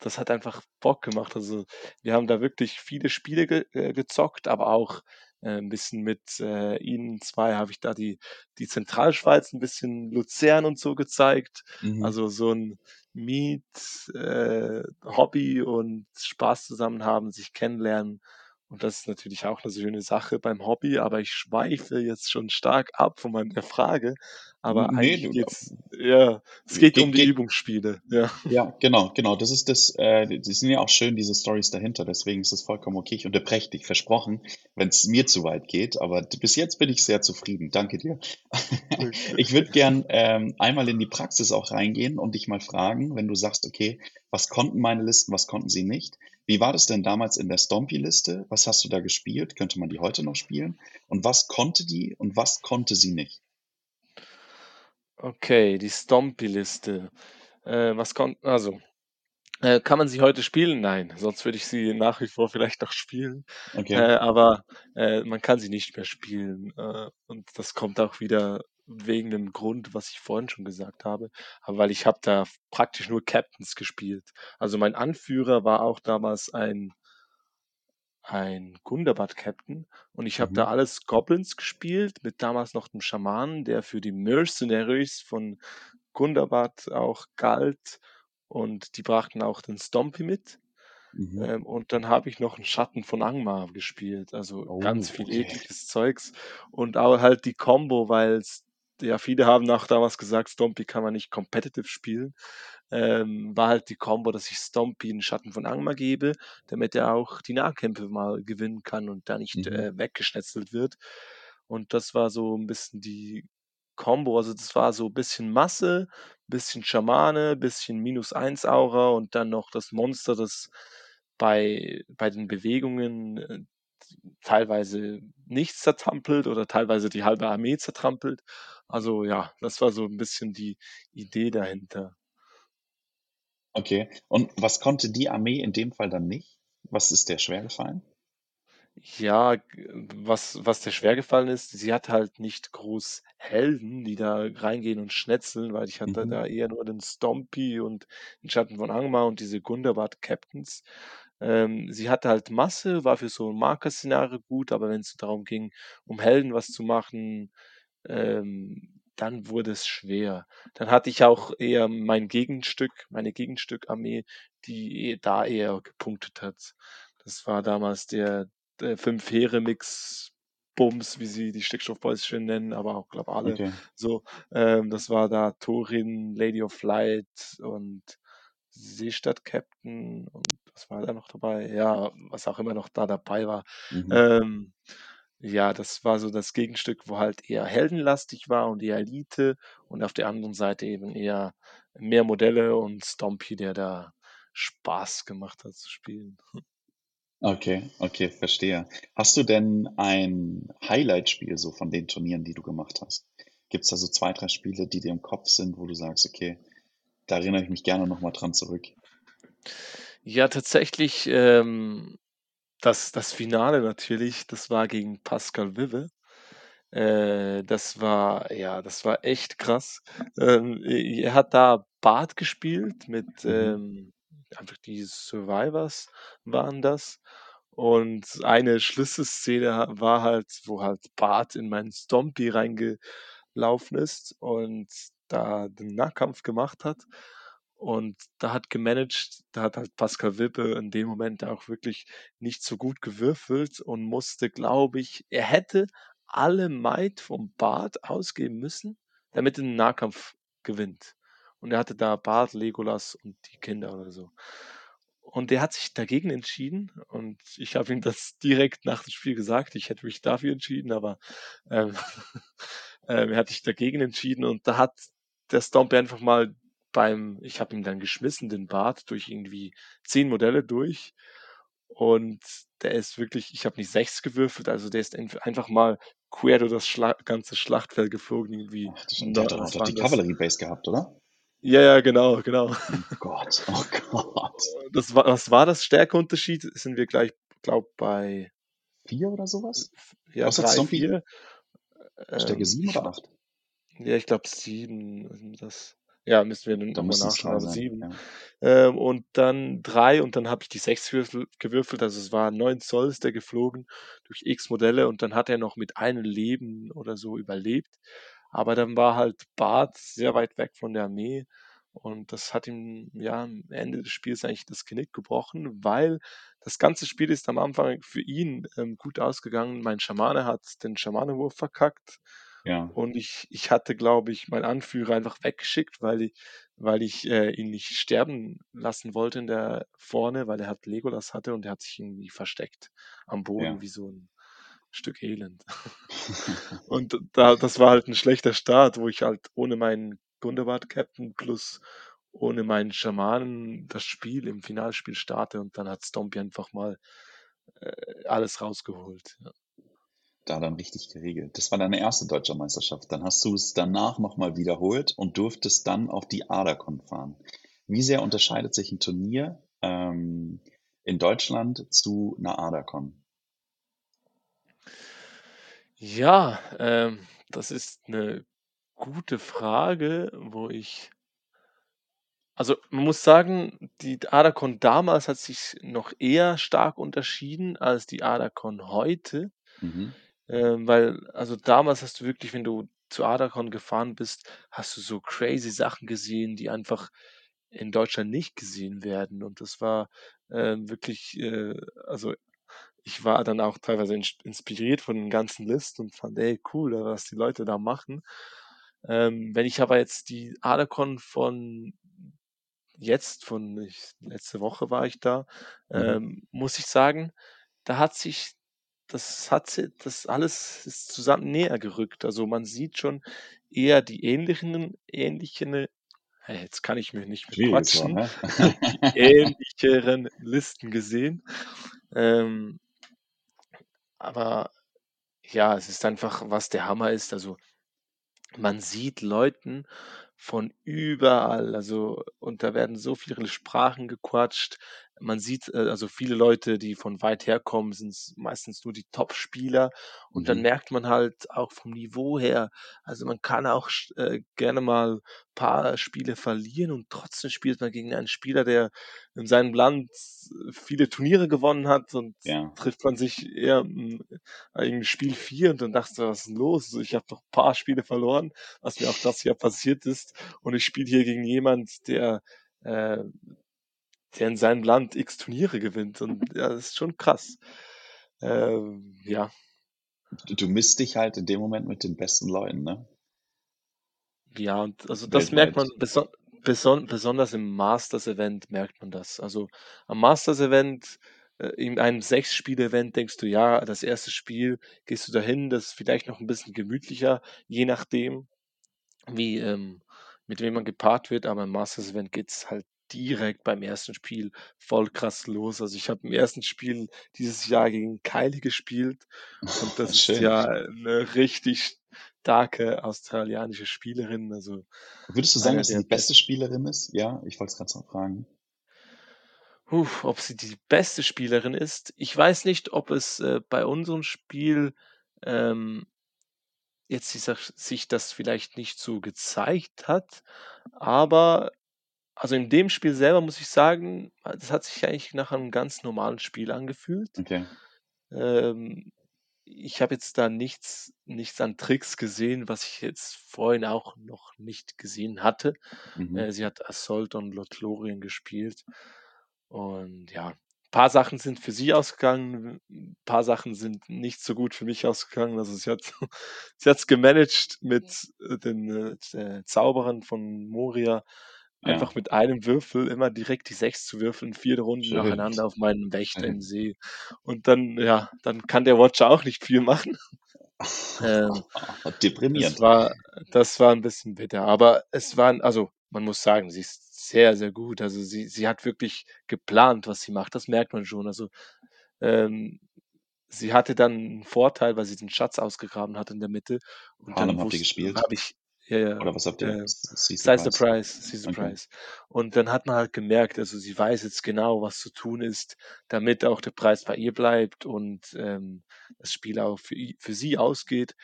das hat einfach Bock gemacht. Also, wir haben da wirklich viele Spiele ge äh, gezockt, aber auch, äh, 'n bisschen mit, äh, ihnen 2 habe ich da die die Zentralschweiz 'n bisschen Luzern und so gezeigt. Mhm. Also, so 'n Meet äh, Hobby und Spaß zusammen haben, sich kennenlernen. Und das ist natürlich auch 'ne schöne Sache beim Hobby, aber ich schweife jetzt schon stark ab von meiner Frage. Aber ne, eigentlich du geht's ja, es geht Ge um die ge Übungsspiele, ja. Ja, genau, genau. Das ist das äh, die sind ja auch schön, diese Storys dahinter. Deswegen ist es vollkommen okay. Ich unterbreche dich, versprochen, wenn's mir zu weit geht, aber bis jetzt bin ich sehr zufrieden. Danke dir. Ich würde gern, ähm, einmal in die Praxis auch reingehen und dich mal fragen, wenn du sagst: „Okay, was konnten meine Listen, was konnten sie nicht?“ Wie war das denn damals in der Stompy-Liste? Was hast du da gespielt? Könnte man die heute noch spielen? Und was konnte die und was konnte sie nicht? Okay, die Stompy-Liste. Äh, was kon also, äh, kann man sie heute spielen? Nein, sonst würde ich sie nach wie vor vielleicht noch spielen. Äh, Okay. aber, äh, man kann sie nicht mehr spielen. Äh, und das kommt auch wieder wegen dem Grund, was ich vorhin schon gesagt habe. Aber weil ich habe da praktisch nur Captains gespielt. Also, mein Anführer war auch damals ein ein Gundabad-Captain und ich habe da Mhm. alles Goblins gespielt mit damals noch 'nem Schamanen, der für die Mercenaries von Gundabad auch galt und die brachten auch den Stompy mit. Mhm. Ähm, und dann habe ich noch 'n Schatten von Angmar gespielt, also ganz Oh, viel okay. ekliges Zeugs und aber halt die Kombo, weil's ja, viele haben auch damals gesagt, Stompy kann man nicht competitive spielen. Ähm, war halt die Kombo, dass ich Stompy 'n Schatten von Angmar gebe, damit er auch die Nahkämpfe mal gewinnen kann und da nicht, Mhm. äh, weggeschnetzelt wird. Und das war so 'n bisschen die Kombo. Also, das war so bisschen Masse, bisschen Schamane, bisschen Minus-1 Aura und dann noch das Monster, das bei bei den Bewegungen, äh, teilweise nichts zertrampelt oder teilweise die halbe Armee zertrampelt. Also, ja, das war so 'n bisschen die Idee dahinter. Okay. Und was konnte die Armee in dem Fall dann nicht? Was ist der schwergefallen? Ja, was was der schwergefallen ist, sie hat halt nicht groß Helden, die da reingehen und schnetzeln, weil ich hatte Mhm. da eher nur den Stompy und 'n Schatten von Angmar und diese Gundabad-Captains. Ähm, sie hatte halt Masse, war für so 'n Marker-Szenario gut, aber wenn's darum ging, um Helden was zu machen, ähm, dann wurde es schwer. Dann hatte ich auch eher mein Gegenstück meine Gegenstück-Armee, die eh da eher gepunktet hat. Das war damals der der Fünf-Heere-Mix-Bums, wie sie die Stickstoff-Boys schön nennen, aber auch, glaube alle Okay. so. Ähm, das war da Thorin, Lady of Light und Seestadt-Captain und was war da noch dabei? Ja, was auch immer noch da dabei war. Mhm. Ähm, ja, das war so das Gegenstück, wo halt eher heldenlastig war und eher Elite und auf der anderen Seite eben eher mehr Modelle und Stompy, der da Spaß gemacht hat zu spielen. Okay, okay, verstehe. Hast du denn ein Highlight-Spiel so von den Turnieren, die du gemacht hast? Gibt's da so 2, 3 Spiele, die dir im Kopf sind, wo du sagst: „Okay, da erinnere ich mich gerne noch mal dran zurück?“ Ja, tatsächlich, ähm, das das Finale natürlich, das war gegen Pascal Wibbe. Äh, das war ja, das war echt krass. Ähm, e er hat da Bard gespielt mit, Mhm. ähm einfach die Survivors waren das. Und eine Schlüsselszene ha war halt, wo halt Bard in meinen Stompy reingelaufen ist und da den Nahkampf gemacht hat. Und da hat gemanagt da hat halt Pascal Wibbe in dem Moment auch wirklich nicht so gut gewürfelt und musste, glaube ich er hätte alle Might vom Bard ausgeben müssen, damit er den Nahkampf gewinnt. Und er hatte da Bard, Legolas und die Kinder oder so. Und der hat sich dagegen entschieden und ich habe ihm das direkt nach dem Spiel gesagt. Ich hätte mich dafür entschieden, aber, ähm, ähm, er hat sich dagegen entschieden und da hat der Stompy einfach mal beim ich habe ihn dann geschmissen, den Bard, durch irgendwie 10 Modelle durch und der ist wirklich ich habe nicht 6 gewürfelt, also der ist einfach mal quer durch das Schla ganze Schlachtfeld geflogen irgendwie. Ach Sch der hat doch die waren das? Cavalry Base gehabt, oder? Ja, ja, genau, genau. Oh Gott, oh Gott. Das war was war das Stärkeunterschied? Sind wir gleich, glaube bei 4 oder so was? f ja, Was hat 3, Stompy? 4. Stärke Ähm, 7 ich oder 8? ja, ich glaube 7 sind das. Ja, müssen wir dann Da noch mal müssten es nachschauen, 3 aber sein, 7. ja. Ähm, und dann 3 und dann habe ich die 6 würfel gewürfelt, also es war 9 Zoll ist der geflogen durch X Modelle und dann hat er noch mit einem Leben oder so überlebt. Aber dann war halt Bart sehr weit weg von der Armee und das hat ihm, ja, am Ende des Spiels eigentlich das Genick gebrochen, weil das ganze Spiel ist am Anfang für ihn, ähm, gut ausgegangen. Mein Schamane hat den Schamanenwurf verkackt Ja. und ich ich hatte, glaube ich, meinen Anführer einfach weggeschickt, weil i weil ich, äh, ihn nicht sterben lassen wollte in der vorne, weil er halt Legolas hatte und er hat sich irgendwie versteckt am Boden Ja. wie so 'n Stück Elend. Und da das war halt 'n schlechter Start, wo ich halt ohne meinen Gundobad Captain plus ohne meinen Schamanen das Spiel im Finalspiel starte und dann hat Stompy einfach mal, äh, alles rausgeholt, ja. Da dann richtig geregelt. Das war deine erste deutsche Meisterschaft. Dann hast du's danach noch mal wiederholt und durftest dann auf die Adacon fahren. Wie sehr unterscheidet sich 'n Turnier, ähm, in Deutschland zu 'ner Adacon? Ja, ähm, das ist 'ne gute Frage, wo ich also, man muss sagen, die Adacon damals hat sich noch eher stark unterschieden als die Adacon heute, Mhm. Ähm, weil also, damals hast du wirklich, wenn du zur Adacon gefahren bist, hast du so crazy Sachen gesehen, die einfach in Deutschland nicht gesehen werden und das war, ähm, wirklich, äh also, ich war dann auch teilweise ins inspiriert von den ganzen Listen und fand: „Ey, cool, was die Leute da machen.“ Ähm, wenn ich aber jetzt die Adacon von jetzt von ich letzte Woche war ich da, Mhm. ähm, muss ich sagen, da hat sich das hat si das alles ist zusammen näher gerückt. Also, man sieht schon eher die ähnlichen ähnlichen hey, jetzt kann ich mich nicht mehr quatschen, ne? die ähnlicheren Listen gesehen. Ähm aber ja, es ist einfach was der Hammer ist, also, man sieht Leuten von überall, also und da werden so viele Sprachen gequatscht. Man sieht, äh, also viele Leute, die von weit herkommen, sind's meistens nur die Topspieler und dann Mhm. merkt man halt auch vom Niveau her also, man kann auch äh, gerne mal paar Spiele verlieren und trotzdem spielt man gegen einen Spieler, der in seinem Land viele Turniere gewonnen hat und Ja. trifft man sich eher, hm, in Spiel 4 und dann dachtest du: „Was ist 'n los? Ich habe doch paar Spiele verloren“, was mir auch das Jahr passiert ist und ich spiele hier gegen jemand, der, äh der in seinem Land X Turniere gewinnt und ja, das ist schon krass. Ähm, ja. D du misst dich halt in dem Moment mit den besten Leuten, ne? Ja, und also, das merkt man Weltweit. beson beson besonders im Masters-Event merkt man das. Also, am Masters-Event, äh, in einem 6-Spiele-Event denkst du: „Ja, das 1. Spiel gehst du dahin, das ist vielleicht noch 'n bisschen gemütlicher, je nachdem, wie, ähm mit wem man gepaart wird.“ Aber im Masters-Event geht's halt direkt beim 1. Spiel voll krass los. Also, ich habe im 1. Spiel dieses Jahr gegen Kylie gespielt und das ist ja 'ne richtig starke australianische Spielerin, also, Würdest du sagen, eine dass sie die beste. Spielerin ist? Ja, ich wollte es grad so fragen. Hu, ob sie die beste Spielerin ist? Ich weiß nicht, ob es, äh, bei unserem Spiel, ähm jetzt sich das vielleicht nicht so gezeigt hat, aber also, in dem Spiel selber muss ich sagen, das hat sich eigentlich nach einem ganz normalen Spiel angefühlt. Okay. Ähm, ich habe jetzt da nichts nichts an Tricks gesehen, was ich jetzt vorhin auch noch nicht gesehen hatte. Mhm. Äh, sie hat Assault und Lothlorien gespielt und ja, paar Sachen sind für sie ausgegangen, 'n paar Sachen sind nicht so gut für mich ausgegangen. Also, sie hat sie hat's gemanagt mit, äh, den, äh, Zauberern von Moria, Ja. einfach mit einem Würfel immer direkt die 6 zu würfeln, 4 Runden Schön. nacheinander auf meinen Wächter im. See. Und dann ja, dann kann der Watcher auch nicht viel machen. Ähm, das Deprimierend. war das war 'n bisschen bitter, aber es waren also, man muss sagen, sie ist sehr, sehr gut. Also, sie sie hat wirklich geplant, was sie macht, das merkt man schon. Also, ähm, sie hatte dann 'n Vorteil, weil sie den Schatz ausgegraben hat in der Mitte und dann Harlem habt ihr gespielt? habe ich ja, ja, Oder was habt ihr? äh, S Sea Sea the? Prize, Sea the Okay. Prize. Und dann hat man halt gemerkt, also, sie weiß jetzt genau, was zu tun ist, damit auch der Preis bei ihr bleibt und, ähm, das Spiel auch für für sie ausgeht.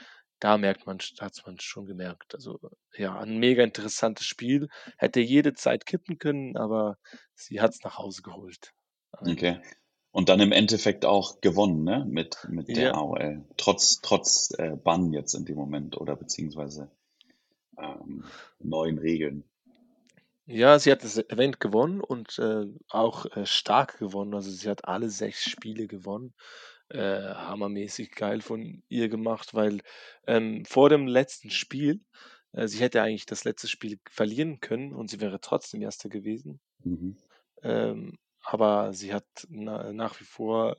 Da merkt man hat's man schon gemerkt. Also, ja, 'n mega interessantes Spiel. Hätte jede Zeit kippen können, aber sie hat's nach Hause geholt. Okay. Und dann im Endeffekt auch gewonnen, ne, mit mit der Ja. AOL. Trotz trotz, äh, Bann jetzt in dem Moment oder beziehungsweise, ähm, neuen Regeln. Ja, sie hat das Event gewonnen und, äh, auch, äh, stark gewonnen. Also, sie hat alle 6 Spiele gewonnen. Äh, hammermäßig geil von ihr gemacht, weil, ähm, vor dem letzten Spiel äh, sie hätte eigentlich das letzte Spiel verlieren können und sie wäre trotzdem Erster gewesen. Mhm. Ähm, aber sie hat na nach wie vor,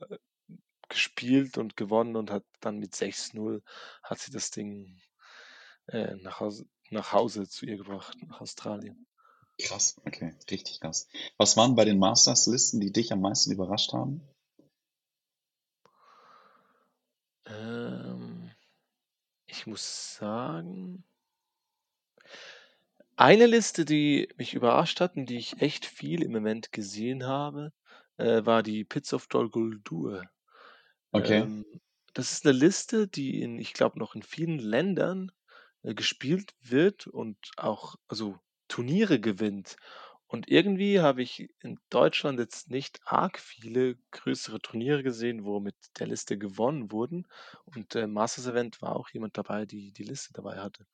gespielt und gewonnen und hat dann mit 6:0 hat sie das Ding, äh, nach Hause nach Hause zu ihr gebracht, nach Australien. Krass, okay, richtig krass. Was waren bei den Masters-Listen, die dich am meisten überrascht haben? Ähm, ich muss sagen eine Liste, die mich überrascht hat und die ich echt viel im Moment gesehen habe, äh, war die Pits of Dol Guldur. Okay. Ähm, das ist 'ne Liste, die in ich glaube, noch in vielen Ländern, äh, gespielt wird und auch also, Turniere gewinnt. Und irgendwie habe ich in Deutschland jetzt nicht arg viele größere Turniere gesehen, wo mit der Liste gewonnen wurden. Und, äh, Masters Event war auch jemand dabei, die die Liste dabei hatte.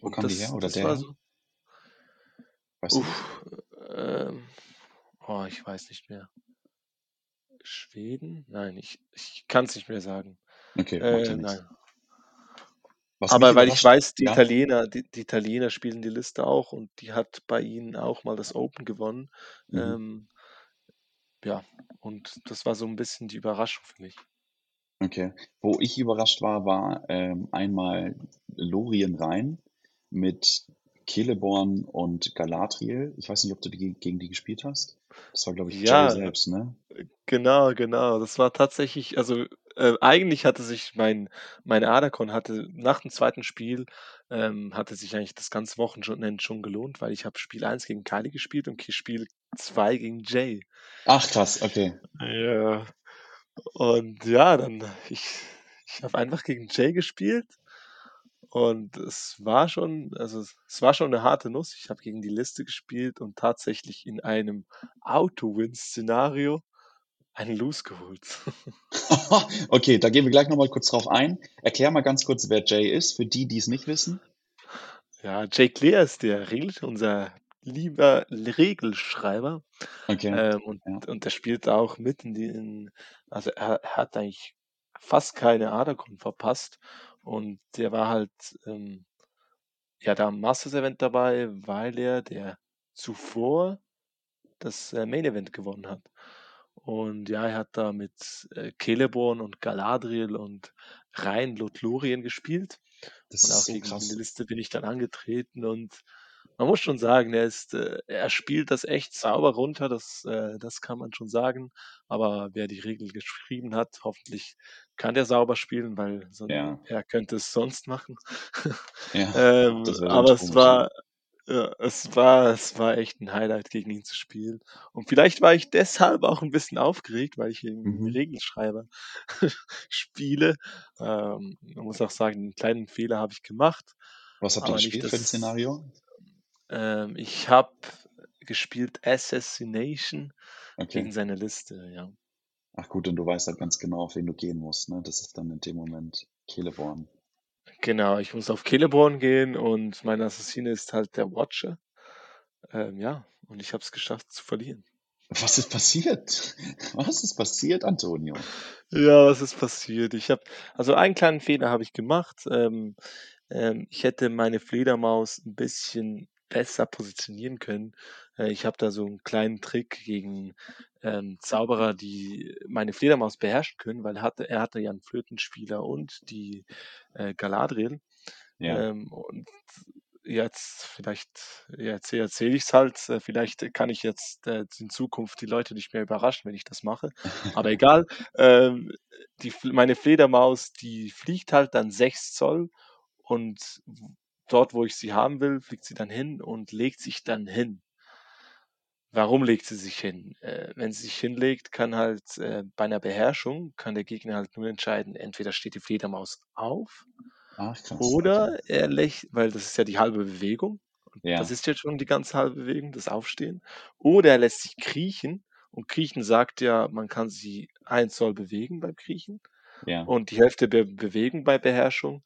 Wo Und kam die her oder das der war so Weißt? Uff, ähm, oh, ich weiß nicht mehr. Schweden? Nein, ich ich kann's nicht mehr sagen. Okay, Äh, nein. Was mich Aber weil ich überrascht weiß, die ja? Italiener die die Italiener spielen die Liste auch und die hat bei ihnen auch mal das Open gewonnen. Mhm. Ähm ja, und das war so 'n bisschen die Überraschung für mich. Okay. Wo ich überrascht war, war, ähm, einmal Lorien Rhein mit Celeborn und Galadriel. Ich weiß nicht, ob du die gegen die gespielt hast? Das war, glaube ich, Ja, selbst, ne? äh, genau, genau. Das war tatsächlich also, äh, eigentlich hatte sich mein mein Adacon hatte nach dem 2. Spiel, ähm, hatte sich eigentlich das ganze Wochenende schon gelohnt, weil ich habe Spiel 1 gegen Kali gespielt und Spiel 2 gegen Jay. Ach krass, okay. Ja. Und ja, dann ich ich habe einfach gegen Jay gespielt und es war schon also, es war schon 'ne harte Nuss. Ich habe gegen die Liste gespielt und tatsächlich in einem Auto-Win-Szenario einen Lose geholt. Okay, da gehen wir gleich noch mal kurz drauf ein. Erklär mal ganz kurz, wer Jay ist, für die, die's nicht wissen. Ja, Jay Clear ist der Regel unser lieber Regelschreiber. Okay, Ähm, und ja. und der spielt auch mit in den also, er er hat eigentlich fast keine Adacon verpasst und der war halt, ähm, ja, da am Masters Event dabei, weil er der zuvor das, äh, Main Event gewonnen hat. Und ja, er hat da mit, äh, Celeborn und Galadriel und Rhein Lothlorien gespielt. Das Und auch so gegen die krass. Liste bin ich dann angetreten und man muss schon sagen, er ist äh, er spielt das echt sauber runter, das äh, das kann man schon sagen. Aber wer die Regeln geschrieben hat, hoffentlich kann der sauber spielen, weil son Ja. wer könnte es sonst machen? Ja, Ähm, aber es war ja, es war es war echt 'n Highlight, gegen ihn zu spielen. Und vielleicht war ich deshalb auch 'n bisschen aufgeregt, weil ich gegen Mhm. Regelschreiber spiele. Ähm, man muss auch sagen, 'n kleinen Fehler habe ich gemacht, Was habt ihr gespielt für 'n das Szenario? ähm, ich habe gespielt Assassination gegen Okay. seine Liste, ja. Ach gut, und du weißt halt ganz genau, auf wen du gehen musst, ne? Das ist dann in dem Moment Celeborn. Genau, ich muss auf Celeborn gehen und mein Assassine ist halt der Watcher. Ähm, ja, und ich habe es geschafft zu verlieren. Was ist passiert? Was ist passiert, Antonio? Ja, was ist passiert? Ich habe also, einen kleinen Fehler habe ich gemacht. Ähm, ähm, ich hätte meine Fledermaus 'n bisschen besser positionieren können. Äh, ich habe da so 'n kleinen Trick gegen, ähm, Zauberer, die meine Fledermaus beherrschen können, weil er hatte er hatte ja 'n Flötenspieler und die, äh, Galadriel. Ja. Ähm, und jetzt vielleicht jetzt erzähle ich's halt, äh, vielleicht kann ich jetzt, äh, in Zukunft die Leute nicht mehr überraschen, wenn ich das mache, aber egal. Ähm, die meine Fledermaus, die fliegt halt dann 6 Zoll und dort, wo ich sie haben will, fliegt sie dann hin und legt sich dann hin. Warum legt sie sich hin? Äh, wenn sie sich hinlegt, kann halt, äh bei 'ner Beherrschung kann der Gegner halt nur entscheiden, entweder steht die Fledermaus auf Ach oder er läch weil das ist ja die halbe Bewegung. Und das Ja. ist jetzt schon die ganze halbe Bewegung, das Aufstehen. Oder er lässt sich kriechen und Kriechen sagt ja, man kann sie 1 Zoll bewegen beim Kriechen Ja. und die Hälfte der Bewegung bei Beherrschung,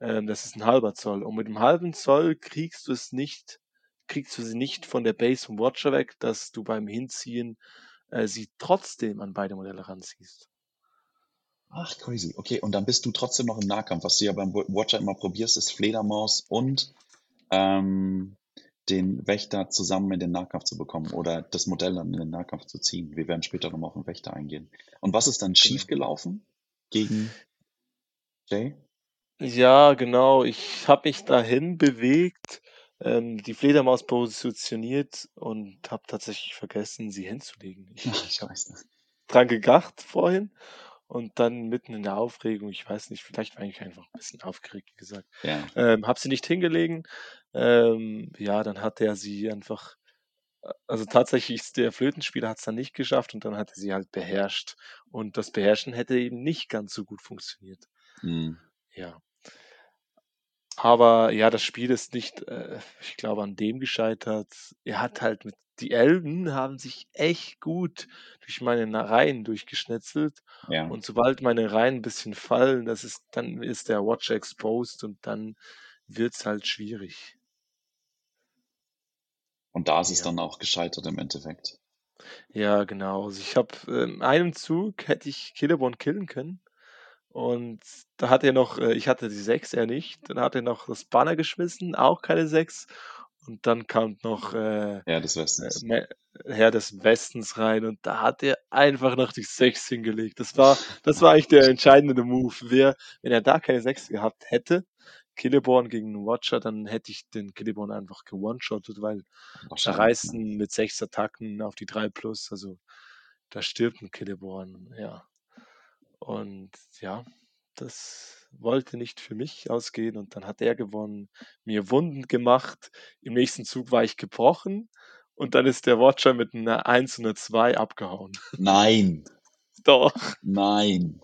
ähm, das ist 1/2 Zoll. Und mit 'nem 1/2 Zoll kriegst du es nicht kriegst du sie nicht von der Base vom Watcher weg, dass du beim Hinziehen, äh, sie trotzdem an beide Modelle ranziehst. Ach, crazy. Okay, und dann bist du trotzdem noch im Nahkampf. Was du ja beim Wa Watcher immer probierst, ist Fledermaus und, ähm, den Wächter zusammen in den Nahkampf zu bekommen oder das Modell dann in den Nahkampf zu ziehen. Wir werden später noch mal auf den Wächter eingehen. Und was ist dann Genau. schiefgelaufen gegen Jay? Ja, genau. Ich habe mich dahin bewegt, ähm, die Fledermaus positioniert und habe tatsächlich vergessen, sie hinzulegen. Ich Ach, ich habe scheiße. dran gedacht vorhin und dann mitten in der Aufregung, ich weiß nicht, vielleicht war ich einfach 'n bisschen aufgeregt, wie gesagt, Ja. ähm, habe sie nicht hingelegen. Ähm, ja, dann hat er sie einfach also tatsächlich ist der Flötenspieler hat's dann nicht geschafft und dann hat er sie halt beherrscht. Und das Beherrschen hätte eben nicht ganz so gut funktioniert. Mhm. Ja. Aber ja, das Spiel ist nicht, äh, ich glaube, an dem gescheitert. Er hat halt mit die Elben haben sich echt gut durch meine na Reihen durchgeschnetzelt Ja. und sobald meine Reihen 'n bisschen fallen, das ist dann ist der Watcher exposed und dann wird's halt schwierig. Und da ist es Ja. dann auch gescheitert im Endeffekt. Ja, genau. Also, ich habe in einem Zug hätte ich Celeborn killen können und da hat er noch äh, ich hatte die 6, er nicht. Dann hat er noch das Banner geschmissen, auch keine 6. Und dann kam noch, äh, Herr des äh, Westens. Me Heer des Westens rein und da hat er einfach noch die 6 hingelegt. Das war das war eigentlich der entscheidende Move. Wer wenn er da keine 6 gehabt hätte, Celeborn gegen Watcher, dann hätte ich den Celeborn einfach ge-one-shottet, weil da reißen mit 6 Attacken auf die 3+, also da stirbt 'n Celeborn, ja. Und ja, das wollte nicht für mich ausgehen und dann hat er gewonnen, mir Wunden gemacht. Im nächsten Zug war ich gebrochen und dann ist der Watcher mit 'ner 1 und 'ner 2 abgehauen. Nein. Doch. Nein.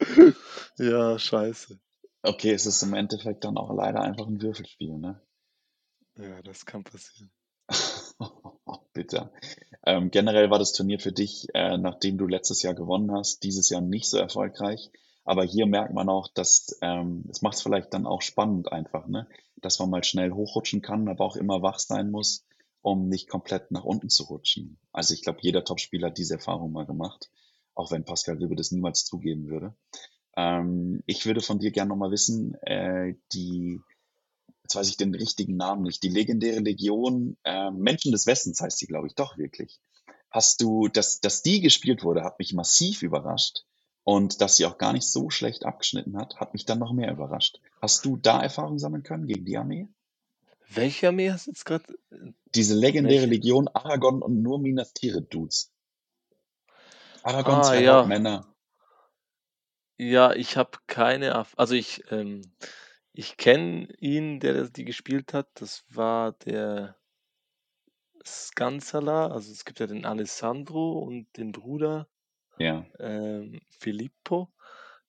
Ja, scheiße. Okay, es ist im Endeffekt dann auch leider einfach 'n Würfelspiel, ne? Ja, das kann passieren. Bitter. Ähm, generell war das Turnier für dich, äh, nachdem du letztes Jahr gewonnen hast, dieses Jahr nicht so erfolgreich. Aber hier merkt man auch, dass, ähm es macht's vielleicht dann auch spannend einfach, ne? Dass man mal schnell hochrutschen kann, aber auch immer wach sein muss, um nicht komplett nach unten zu rutschen. Also, ich glaube, jeder Topspieler hat diese Erfahrung mal gemacht, auch wenn Pascal Wiebe das niemals zugeben würde. Ähm, ich würde von dir gern noch mal wissen, äh, die jetzt weiß ich den richtigen Namen nicht, die legendäre Legion, äh, Menschen des Westens heißt die, glaube ich, doch wirklich. Hast du dass dass die gespielt wurde, hat mich massiv überrascht und dass sie auch gar nicht so schlecht abgeschnitten hat, hat mich dann noch mehr überrascht. Hast du da Erfahrung sammeln können gegen die Armee? Welche Armee hast du jetzt grad äh, Diese legendäre welche? Legion Aragorn und nur Minas Tirith Dudes. Aragorn, Ah, 2 ja. Hauptmänner. Ja, ich habe keine Erf also ich, ähm ich kenne ihn, der das die gespielt hat. Das war der Scansala. Also, es gibt ja den Alessandro und den Bruder, Ja. ähm, Filippo.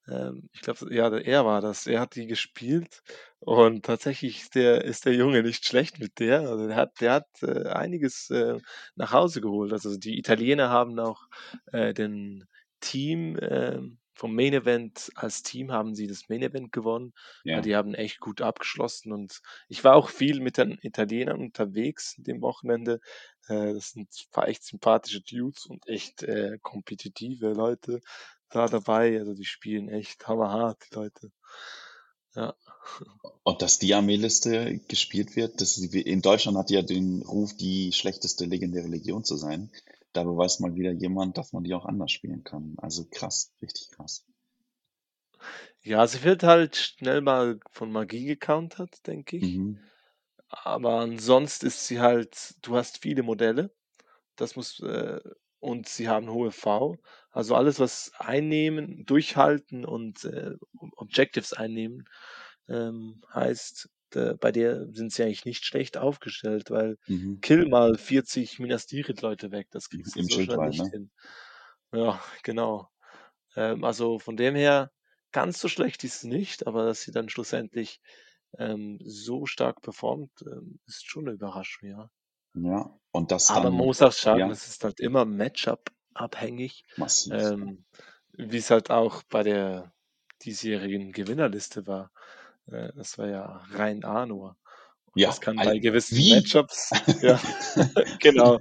Ähm, ich glaube, ja, er war das. Er hat die gespielt und tatsächlich ist der ist der Junge nicht schlecht mit der. Also, der hat der hat, äh, einiges, äh, nach Hause geholt. Also, die Italiener haben auch, äh, den Team, ähm vom Main Event als Team haben sie das Main Event gewonnen, Ja. die haben echt gut abgeschlossen und ich war auch viel mit den Italienern unterwegs dem Wochenende. Äh, das sind echt sympathische Dudes und echt, äh, kompetitive Leute da dabei. Also, die spielen echt hammerhart, die Leute. Ja. Und dass die Armeeliste gespielt wird, das in Deutschland hat die ja den Ruf, die schlechteste legendäre Legion zu sein. Da beweist mal wieder jemand, dass man die auch anders spielen kann. Also krass, richtig krass. Ja, sie wird halt schnell mal von Magie gecountert, denke ich. Mhm. aber ansonsten ist sie halt du hast viele Modelle. Das muss äh, und sie haben hohe V. Also alles, was einnehmen, durchhalten und, äh, Objectives einnehmen, ähm, heißt, äh, bei der sind sie eigentlich nicht schlecht aufgestellt, weil Mhm. kill mal 40 Minas Tirith-Leute weg, das kriegst du Im so schnell Schildwall, nicht ne? hin. Ja, genau. Ähm, also von dem her, ganz so schlecht ist sie nicht, aber dass sie dann schlussendlich, ähm, so stark performt, ähm, ist schon 'ne Überraschung, ja. Ja, und das Aber man dann muss auch sagen, ja, das ist halt immer Matchup abhängig, massiv. ähm, wie's halt auch bei der diesjährigen Gewinnerliste war. Äh, das war ja rein A nur. Und Ja, das kann bei gewissen wie? Matchups ja, genau.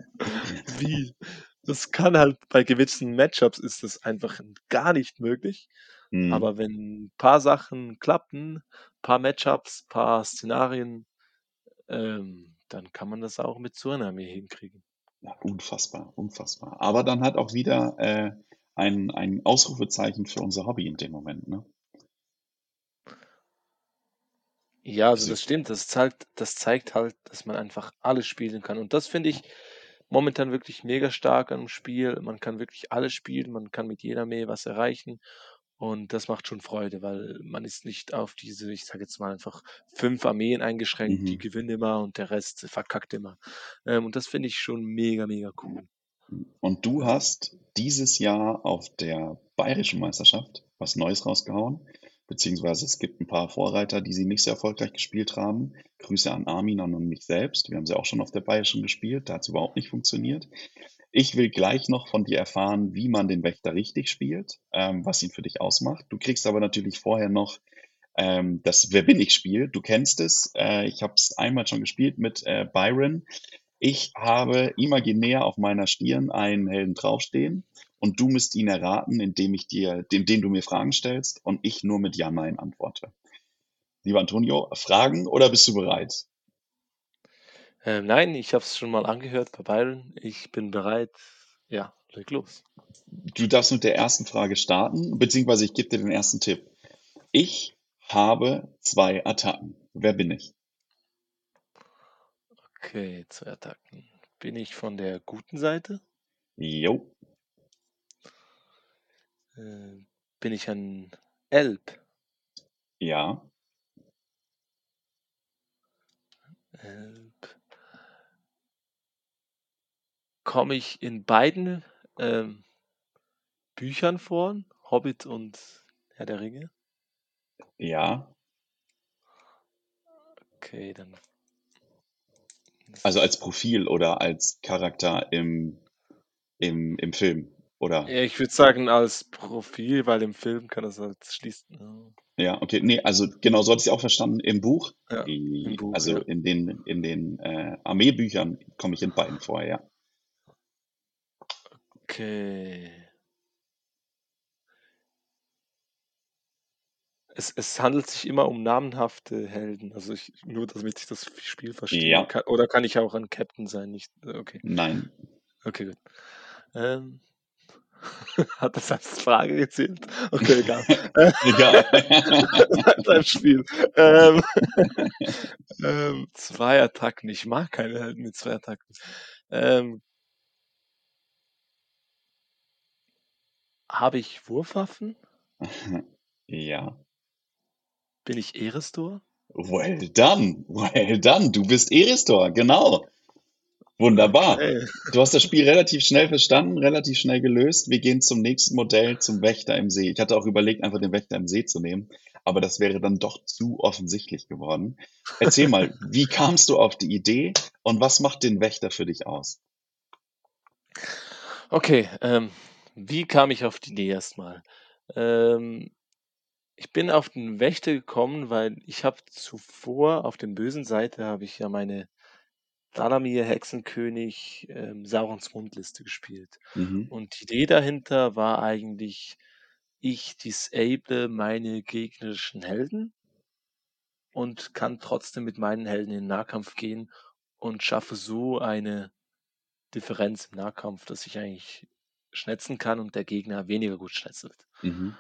Wie? Das kann halt bei gewissen Matchups ist das einfach gar nicht möglich. Mhm. Aber wenn paar Sachen klappen, paar Matchups, paar Szenarien, ähm, dann kann man das auch mit Armee hinkriegen. Ja, unfassbar, unfassbar. Aber dann halt auch wieder, äh, ein ein Ausrufezeichen für unser Hobby in dem Moment, ne? Ja, also Also das stimmt. Das zeigt das zeigt halt, dass man einfach alles spielen kann. Und das finde ich momentan wirklich mega stark am Spiel. Man kann wirklich alles spielen, man kann mit jeder Armee was erreichen und das macht schon Freude, weil man ist nicht auf diese, ich sage jetzt mal einfach 5 Armeen eingeschränkt, die Mhm. gewinnen immer und der Rest verkackt immer. Ähm, und das finde ich schon mega, mega cool. Und du hast dieses Jahr auf der Bayerischen Meisterschaft was Neues rausgehauen, beziehungsweise es gibt 'n paar Vorreiter, die sie nicht so erfolgreich gespielt haben. Grüße an Armin und mich selbst. Wir haben sie auch schon auf der Bayerischen gespielt, da hat's überhaupt nicht funktioniert. Ich will gleich noch von dir erfahren, wie man den Wächter richtig spielt, ähm, was ihn für dich ausmacht. Du kriegst aber natürlich vorher noch, ähm, das Wer bin ich Spiel. Du kennst es. Äh, ich habe es einmal schon gespielt mit, äh, Byron. Ich habe imaginär auf meiner Stirn einen Helden draufstehen und du musst ihn erraten, indem ich dir indem du mir Fragen stellst und ich nur mit Ja, Nein antworte. Lieber Antonio, Fragen oder bist du bereit? Ähm, nein, ich habe es schon mal angehört bei Byron. Ich bin bereit. Ja, leg los. Du darfst mit der ersten Frage starten, beziehungsweise ich gebe dir den ersten Tipp. Ich habe 2 Attacken. Wer bin ich? Okay, 2 Attacken. Bin ich von der guten Seite? Jo. Äh, bin ich ein Elb? Ja. Elb. Komme ich in beiden, ähm, Büchern vor, Hobbit und Herr der Ringe? Ja. Okay, dann Also als Profil oder als Charakter im im im Film, oder? Ja, ich würde sagen als Profil, weil im Film kann das halt schließen, ja. Okay. Ne, also genau, so hatte ich's auch verstanden im Buch. Ja, im I Buch, also ja. in den in den, äh, Armeebüchern komme ich in beiden vor, ja. Okay. Es es handelt sich immer um namenhafte Helden. Also ich nur damit ich das Spiel verstehe. Ja. Oder kann ich auch ein Captain sein? Nicht okay. Nein. Okay, gut. Ähm, hat das als Frage gezählt? Okay, egal. Egal. Beim Spiel. Ähm, ähm, 2 Attacken. Ich mag keine Helden mit 2 Attacken. Ähm Habe ich Wurfwaffen? Ja. Bin ich Erestor? Well done, well done. Du bist Erestor, genau. Wunderbar. Du hast das Spiel relativ schnell verstanden, relativ schnell gelöst. Wir gehen zum nächsten Modell, zum Wächter im See. Ich hatte auch überlegt, einfach den Wächter im See zu nehmen, aber das wäre dann doch zu offensichtlich geworden. Erzähl mal, wie kamst du auf die Idee und was macht den Wächter für dich aus? Okay, ähm, wie kam ich auf die Idee erst mal? Ähm, ich bin auf den Wächter gekommen, weil ich habe zuvor auf der bösen Seite habe ich ja meine Dalamir Hexenkönig, ähm, Saurons Mundliste gespielt. Mhm. Und die Idee dahinter war eigentlich, ich disable meine gegnerischen Helden und kann trotzdem mit meinen Helden in den Nahkampf gehen und schaffe so eine Differenz im Nahkampf, dass ich eigentlich schnetzen kann und der Gegner weniger gut schnetzelt. Mhm.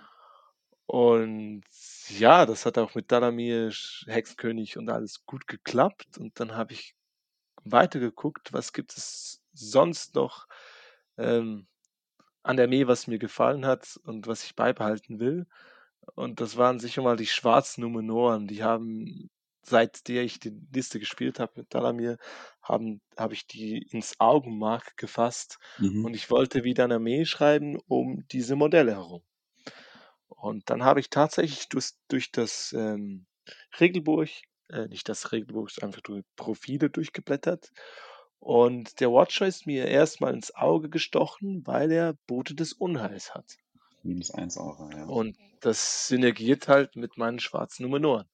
Und ja, das hat auch mit Dalamir, Hexenkönig und alles gut geklappt. Und dann habe ich weitergeguckt, was gibt es sonst noch, ähm, an der Armee, was mir gefallen hat und was ich beibehalten will. Und das waren sicher mal die schwarzen Numenoren. Die haben, seit der ich die Liste gespielt habe mit Dalamir, haben habe ich die ins Augenmark gefasst Mhm. und ich wollte wieder 'ne Armee schreiben um diese Modelle herum. Und dann habe ich tatsächlich durchs durch das, ähm, Regelbuch äh, nicht das Regelbuch, einfach durch Profile durchgeblättert. Und der Watcher ist mir erst mal ins Auge gestochen, weil er Bote des Unheils hat. -1 Aura, ja. Und das synergiert halt mit meinen schwarzen Numenoren.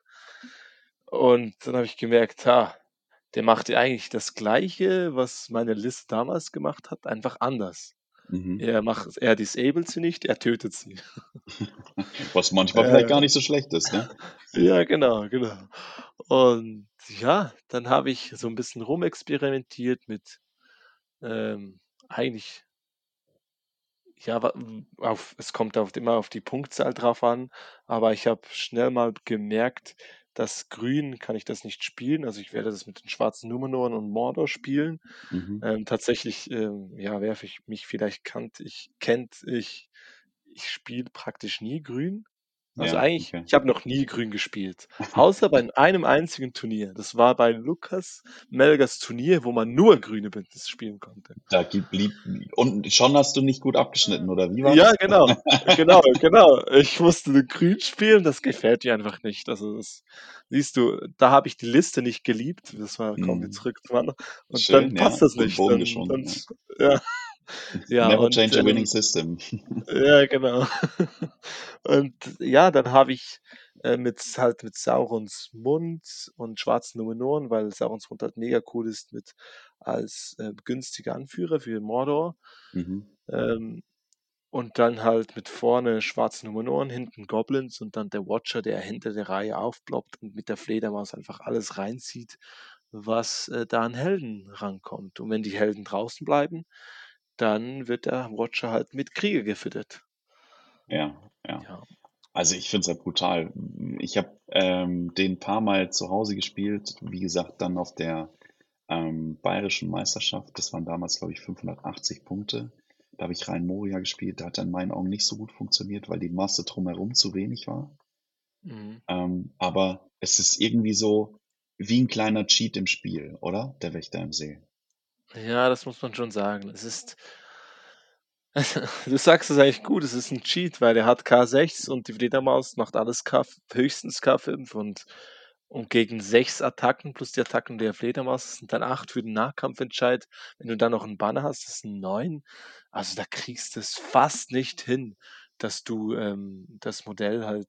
Und dann habe ich gemerkt, ha, der macht ja eigentlich das Gleiche, was meine Liste damals gemacht hat, einfach anders. Mhm. Er macht er disabled sie nicht, er tötet sie. Was manchmal vielleicht gar Äh. nicht so schlecht ist, ne? Ja, genau, genau. Und ja, dann habe ich so 'n bisschen rumexperimentiert mit, ähm, eigentlich ja, auf es kommt auf immer auf die Punktzahl drauf an, aber ich habe schnell mal gemerkt, dass Grün kann ich das nicht spielen. Also, ich werde das mit den schwarzen Numenoren und Mordor spielen. Mhm. Ähm, tatsächlich, ähm, ja, wer ich mich vielleicht kannt ich kennt, ich ich spiele praktisch nie Grün. Also, Ja, eigentlich okay. ich habe noch nie Grün gespielt, außer bei einem einzigen Turnier. Das war bei Lukas Melgers Turnier, wo man nur grüne Bündnisse spielen konnte. Da blieb und schon hast du nicht gut abgeschnitten, oder wie war Ja, das? genau, genau, genau. Ich musste nur Grün spielen, das gefällt dir einfach nicht. Also, das siehst du, da habe ich die Liste nicht geliebt. Das war kommen wir Mhm. zurück zum anderen. Und Schön, dann ja, passt das so nicht. Bogen Dann geschwungen, dann ja. ja. Ja, Never und, change a winning ähm system. ja, genau. Und ja, dann habe ich, äh, mit halt mit Saurons Mund und schwarzen Numenoren, weil Saurons Mund halt mega cool ist mit als, äh, günstiger Anführer für Mordor. Mhm. Ähm, und dann halt mit vorne schwarzen Numenoren, hinten Goblins und dann der Watcher, der hinter der Reihe aufploppt und mit der Fledermaus einfach alles reinzieht, was, äh, da an Helden rankommt. Und wenn die Helden draußen bleiben, dann wird der Watcher halt mit Krieger gefüttert. Ja, ja. Ja. Also, ich finde es ja brutal. Hm, ich habe, ähm, den paarmal zu Hause gespielt, wie gesagt, dann auf der, ähm, bayerischen Meisterschaft. Das waren damals, glaube ich, 580 Punkte. Da habe ich rein Moria gespielt. Da hat er in meinen Augen nicht so gut funktioniert, weil die Masse drumherum zu wenig war. Mhm. Ähm, aber es ist irgendwie so wie 'n kleiner Cheat im Spiel, oder? Der Wächter im See. Ja, das muss man schon sagen. Es ist du sagst es eigentlich gut, es ist 'n Cheat, weil er hat K6 und die Fledermaus macht alles K höchstens K5 und und gegen 6 Attacken plus die Attacken der Fledermaus, sind dann 8 für den Nahkampfentscheid. Wenn du dann noch 'n Banner hast, das sind 9. Also, da kriegst du's fast nicht hin, dass du, ähm, das Modell halt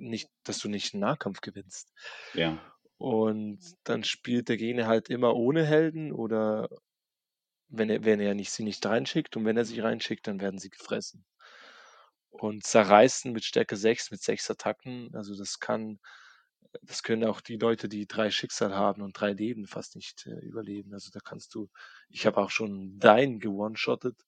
nicht dass du nicht 'n Nahkampf gewinnst. Ja. Und dann spielt der Gegner halt immer ohne Helden oder wenn er wenn er nicht sie nicht reinschickt und wenn er sie reinschickt, dann werden sie gefressen. Und zerreißen mit Stärke 6, mit 6 Attacken, also, das kann das können auch die Leute, die 3 Schicksal haben und 3 Leben fast nicht, äh, überleben. Also, da kannst du ich habe auch schon Dain geone-shottet,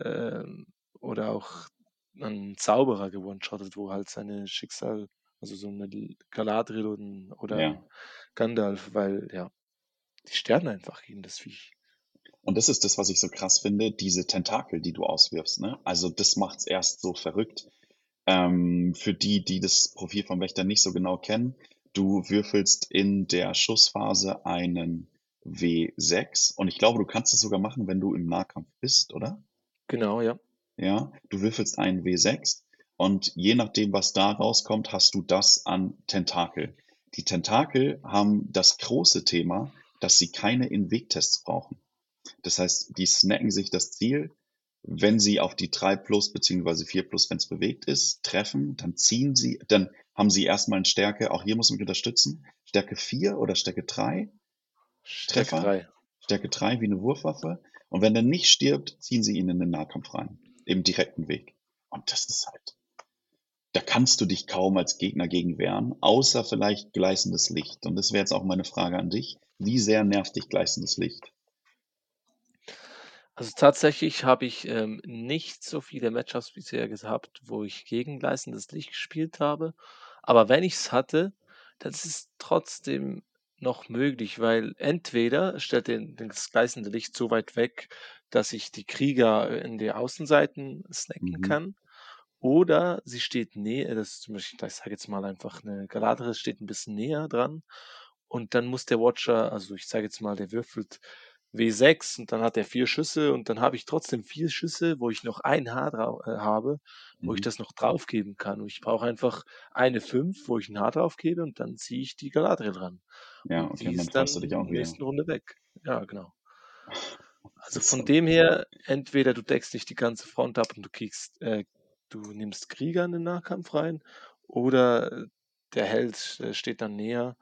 ähm, oder auch 'nen Zauberer geone-shottet, wo halt seine Schicksal also, so 'ne L Galadriel oder Ja. Gandalf, weil ja, die sterben einfach gegen das Viech. Und das ist das, was ich so krass finde, diese Tentakel, die du auswirfst, ne? Also, das macht's erst so verrückt. Ähm, für die, die das Profil vom Wächter nicht so genau kennen, du würfelst in der Schussphase einen W6 und ich glaube, du kannst es sogar machen, wenn du im Nahkampf bist, oder? Genau, ja. Ja, du würfelst einen W6 und je nachdem, was da rauskommt, hast du das an Tentakel. Die Tentakel haben das große Thema, dass sie keine Invictests brauchen. Das heißt, die snacken sich das Ziel, wenn sie auf die 3+ beziehungsweise 4+, wenn's bewegt ist, treffen, dann ziehen sie dann haben sie erst mal 'n Stärke auch hier muss man mich unterstützen, Stärke 4 oder Stärke 3 Stärke Treffer. 3. Stärke 3 wie 'ne Wurfwaffe. Und wenn der nicht stirbt, ziehen sie ihn in den Nahkampf rein, im direkten Weg. Und das ist halt da kannst du dich kaum als Gegner gegen wehren, außer vielleicht gleißendes Licht. Und das wäre jetzt auch meine Frage an dich. Wie sehr nervt dich gleißendes Licht? Also, tatsächlich habe ich, ähm, nicht so viele Matchups bisher gehabt, wo ich gegen gleißendes Licht gespielt habe. Aber wenn ich's hatte, dann ist es trotzdem noch möglich, weil entweder stellt den das gleißende Licht so weit weg, dass ich die Krieger in die Außenseiten snacken Mhm. kann, oder sie steht nähe das zum Beispiel, ich sage jetzt mal einfach 'ne Galadriel steht 'n bisschen näher dran und dann muss der Watcher also, ich sage jetzt mal, der würfelt W6 und dann hat er 4 Schüsse und dann habe ich trotzdem 4 Schüsse, wo ich noch ein Haar äh, habe, wo ich Mhm. das noch drauf geben kann. Und ich brauche einfach eine 5, wo ich 'n Haar drauf gebe und dann ziehe ich die Galadriel ran. Ja, Und okay, die und dann ist dann du dich in auch der wieder. nächsten Runde weg. Ja, genau. Also, von dem her, entweder du deckst nicht die ganze Front ab und du kriegst äh, du nimmst Krieger in den Nahkampf rein oder, äh, der Held, äh, steht dann näher,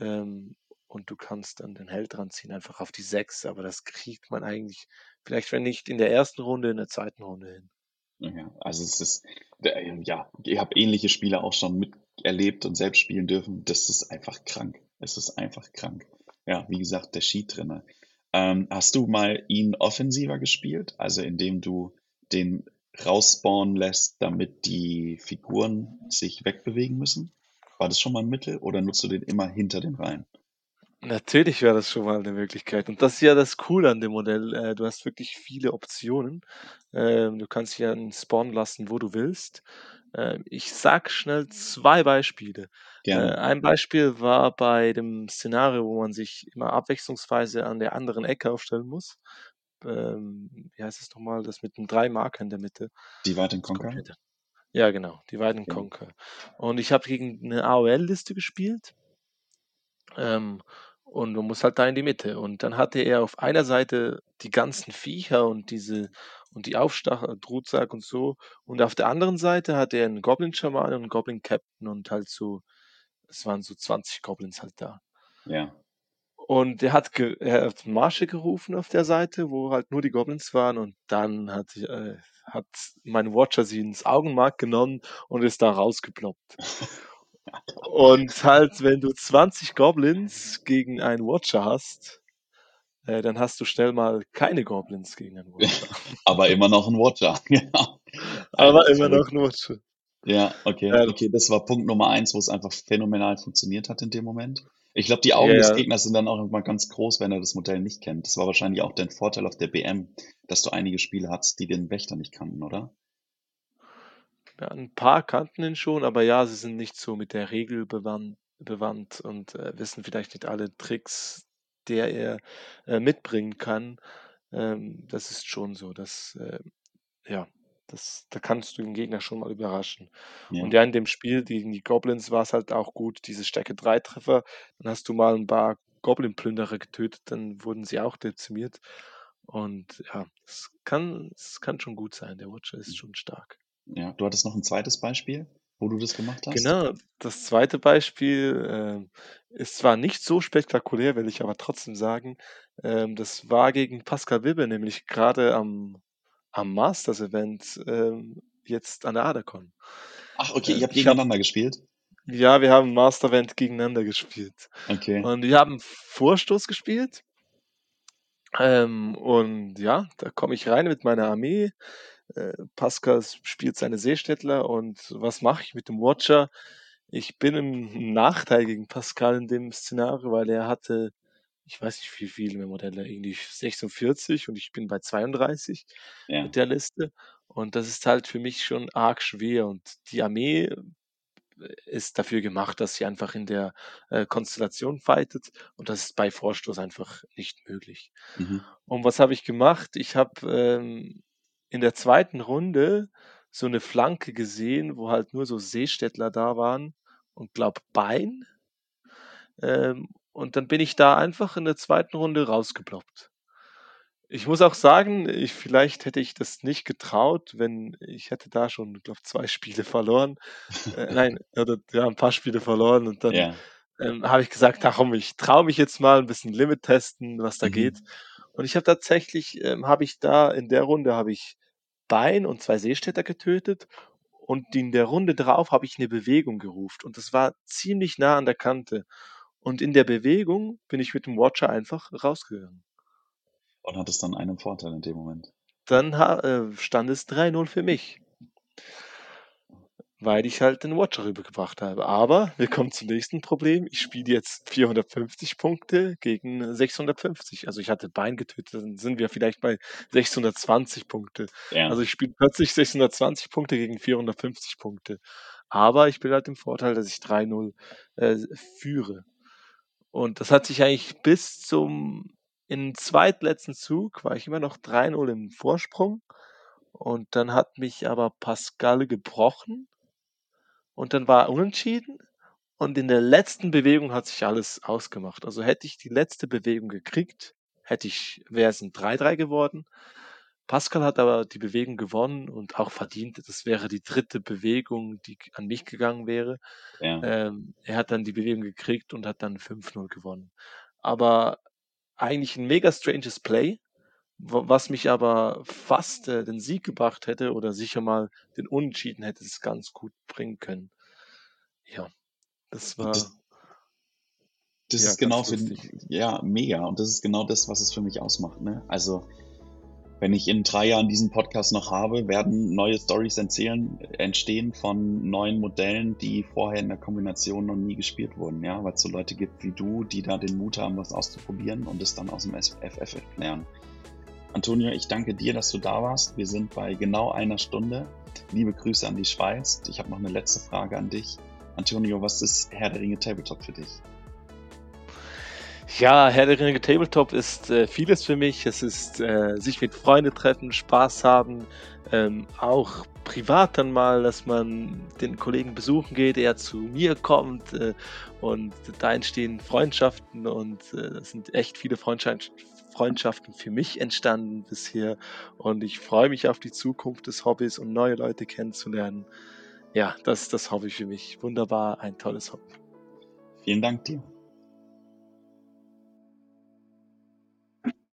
ähm, und du kannst dann den Held ranziehen, einfach auf die 6, aber das kriegt man eigentlich vielleicht, wenn nicht in der ersten Runde, in der zweiten Runde hin. Ja, also es ist ähm, ja, ich habe ähnliche Spiele auch schon miterlebt und selbst spielen dürfen. Das ist einfach krank. Es ist einfach krank. Ja, wie gesagt, der Cheat drinne. Ähm, hast du mal ihn offensiver gespielt? Also, indem du den rausspawnen lässt, damit die Figuren sich wegbewegen müssen? War das schon mal 'n Mittel oder nutzt du den immer hinter den Reihen? Natürlich wäre das schon mal 'ne Möglichkeit und das ist ja das Coole an dem Modell. Äh, du hast wirklich viele Optionen. Ähm, du kannst ja ihn spawnen lassen, wo du willst. Ähm, ich sage schnell 2 Beispiele. Äh, Gerne. ein Beispiel war bei dem Szenario, wo man sich immer abwechslungsweise an der anderen Ecke aufstellen muss. Ähm, wie heißt es noch mal, das mit den 3 Markern in der Mitte? Divide and Das Conquer? ja, genau, Divide and Ja. Conquer. Und ich habe gegen 'ne AOL-Liste gespielt ähm, und du musst halt da in die Mitte. Und dann hatte er auf einer Seite die ganzen Viecher und diese und die Aufstach Truthsarg und so. Und auf der anderen Seite hatte er 'n Goblin-Schamanen und 'n Goblin-Captain und halt so es waren so 20 Goblins halt da. Ja. Und er hat er hat Masche gerufen auf der Seite, wo halt nur die Goblins waren und dann hat äh, hat mein Watcher sie ins Augenmark genommen und ist da rausgeploppt. Und halt, wenn du 20 Goblins gegen einen Watcher hast, äh, dann hast du schnell mal keine Goblins gegen einen Watcher. Aber immer noch 'n Watcher, genau. Aber immer noch verrückt. 'n Watcher. Ja, okay. Ja. Okay, das war Punkt Nummer 1, wo's einfach phänomenal funktioniert hat in dem Moment. Ich glaube, die Augen des ja. Gegners sind dann auch immer ganz groß, wenn er das Modell nicht kennt. Das war wahrscheinlich auch dein Vorteil auf der BM, dass du einige Spieler hattest, die den Wächter nicht kannten, oder? Ja, 'n paar kannten ihn schon, aber ja, sie sind nicht so mit der Regel bewan bewandt und, äh, wissen vielleicht nicht alle Tricks, der er, äh, mitbringen kann. Ähm, das ist schon so, dass, äh ja, das da kannst du den Gegner schon mal überraschen. Und Ja. ja, in dem Spiel gegen die Goblins war's halt auch gut, diese Stärke-3-Treffer. Dann hast du mal 'n paar Goblin-Plünderer getötet, dann wurden sie auch dezimiert. Und ja, es kann es kann schon gut sein. Der Watcher ist schon stark. Ja, du hattest noch 'n zweites Beispiel, wo du das gemacht hast? Genau, das 2. Beispiel, ähm, ist zwar nicht so spektakulär, will ich aber trotzdem sagen. Ähm, das war gegen Pascal Wibbe, nämlich grade am am Masters-Event, ähm, jetzt an der Adacon. Ach, okay, ihr Ähm, habt ich habe gegeneinander gespielt? ja, wir haben Master-Event gegeneinander gespielt. Okay. Und wir haben Vorstoß gespielt. Ähm, und ja, da komme ich rein mit meiner Armee. Äh, Pascal spielt seine Seestädtler und was mache ich mit dem Watcher? Ich bin im Nachteil gegen Pascal in dem Szenario, weil er hatte ich weiß nicht, wie viele Modelle, irgendwie 46 und ich bin bei 32 Ja. mit der Liste. Und das ist halt für mich schon arg schwer und die Armee, äh, ist dafür gemacht, dass sie einfach in der, äh, Konstellation fightet und das ist bei Vorstoß einfach nicht möglich. Mhm. Und was habe ich gemacht? Ich habe, ähm, in der 2. Runde so 'ne Flanke gesehen, wo halt nur so Seestädtler da waren und glaube Bein. Ähm, und dann bin ich da einfach in der 2. Runde rausgeploppt. Ich muss auch sagen, ich vielleicht hätte ich das nicht getraut, wenn ich hätte da schon, glaube, 2 Spiele verloren. Äh, nein, oder ja, 'n paar Spiele verloren und dann, Ja. ähm, habe ich gesagt: „Ach komm, ich traue mich jetzt mal 'n bisschen Limit testen, was da geht.“ Mhm. Und ich habe tatsächlich ähm, habe ich da in der Runde habe ich Bein und 2 Seestädter getötet und in der Runde drauf habe ich 'ne Bewegung gerufen und das war ziemlich nah an der Kante. Und in der Bewegung bin ich mit dem Watcher einfach rausgegangen. Und hat es dann einen Vorteil in dem Moment? Dann äh, stand es 3-0 für mich. Weil ich halt den Watcher rübergebracht habe. Aber wir kommen zum nächsten Problem. Ich spiele jetzt 450 Punkte gegen 650. Also ich hatte Bein getötet, dann sind wir vielleicht bei 620 Punkte. Ja. Also ich spiele plötzlich 620 Punkte gegen 450 Punkte. Aber ich bin halt im Vorteil, dass ich 3-0 äh, führe. Und das hat sich eigentlich bis zum im zweitletzten Zug war ich immer noch 3-0 im Vorsprung. Und dann hat mich aber Pascal gebrochen. Und dann war er unentschieden. Und in der letzten Bewegung hat sich alles ausgemacht. Also hätte ich die letzte Bewegung gekriegt, hätte ich, wäre es ein 3-3 geworden. Pascal hat aber die Bewegung gewonnen und auch verdient. Das wäre die dritte Bewegung, die an mich gegangen wäre. Ja. Ähm, er hat dann die Bewegung gekriegt und hat dann 5-0 gewonnen. Aber eigentlich ein mega stranges Play, was mich aber fast äh, den Sieg gebracht hätte oder sicher mal den Unentschieden hätte es ganz gut bringen können. Ja, das war. Das, das ja, ist genau für, ja, mega. Und das ist genau das, was es für mich ausmacht. Ne? Also, wenn ich in drei Jahren diesen Podcast noch habe, werden neue Stories entstehen von neuen Modellen, die vorher in der Kombination noch nie gespielt wurden, ja, weil es so Leute gibt wie du, die da den Mut haben, was auszuprobieren und es dann aus dem FF lernen. Antonio, ich danke dir, dass du da warst. Wir sind bei genau einer Stunde. Liebe Grüße an die Schweiz. Ich habe noch eine letzte Frage an dich. Antonio, was ist Herr der Ringe Tabletop für dich? Ja, Herr der Ringe Tabletop ist äh, vieles für mich. Es ist äh, sich mit Freunden treffen, Spaß haben, ähm, auch privat dann mal, dass man den Kollegen besuchen geht, er zu mir kommt äh, und da entstehen Freundschaften und es äh, sind echt viele Freundschaften, Freundschaften für mich entstanden bisher und ich freue mich auf die Zukunft des Hobbys und neue Leute kennenzulernen. Ja, das ist das Hobby für mich. Wunderbar, ein tolles Hobby. Vielen Dank dir.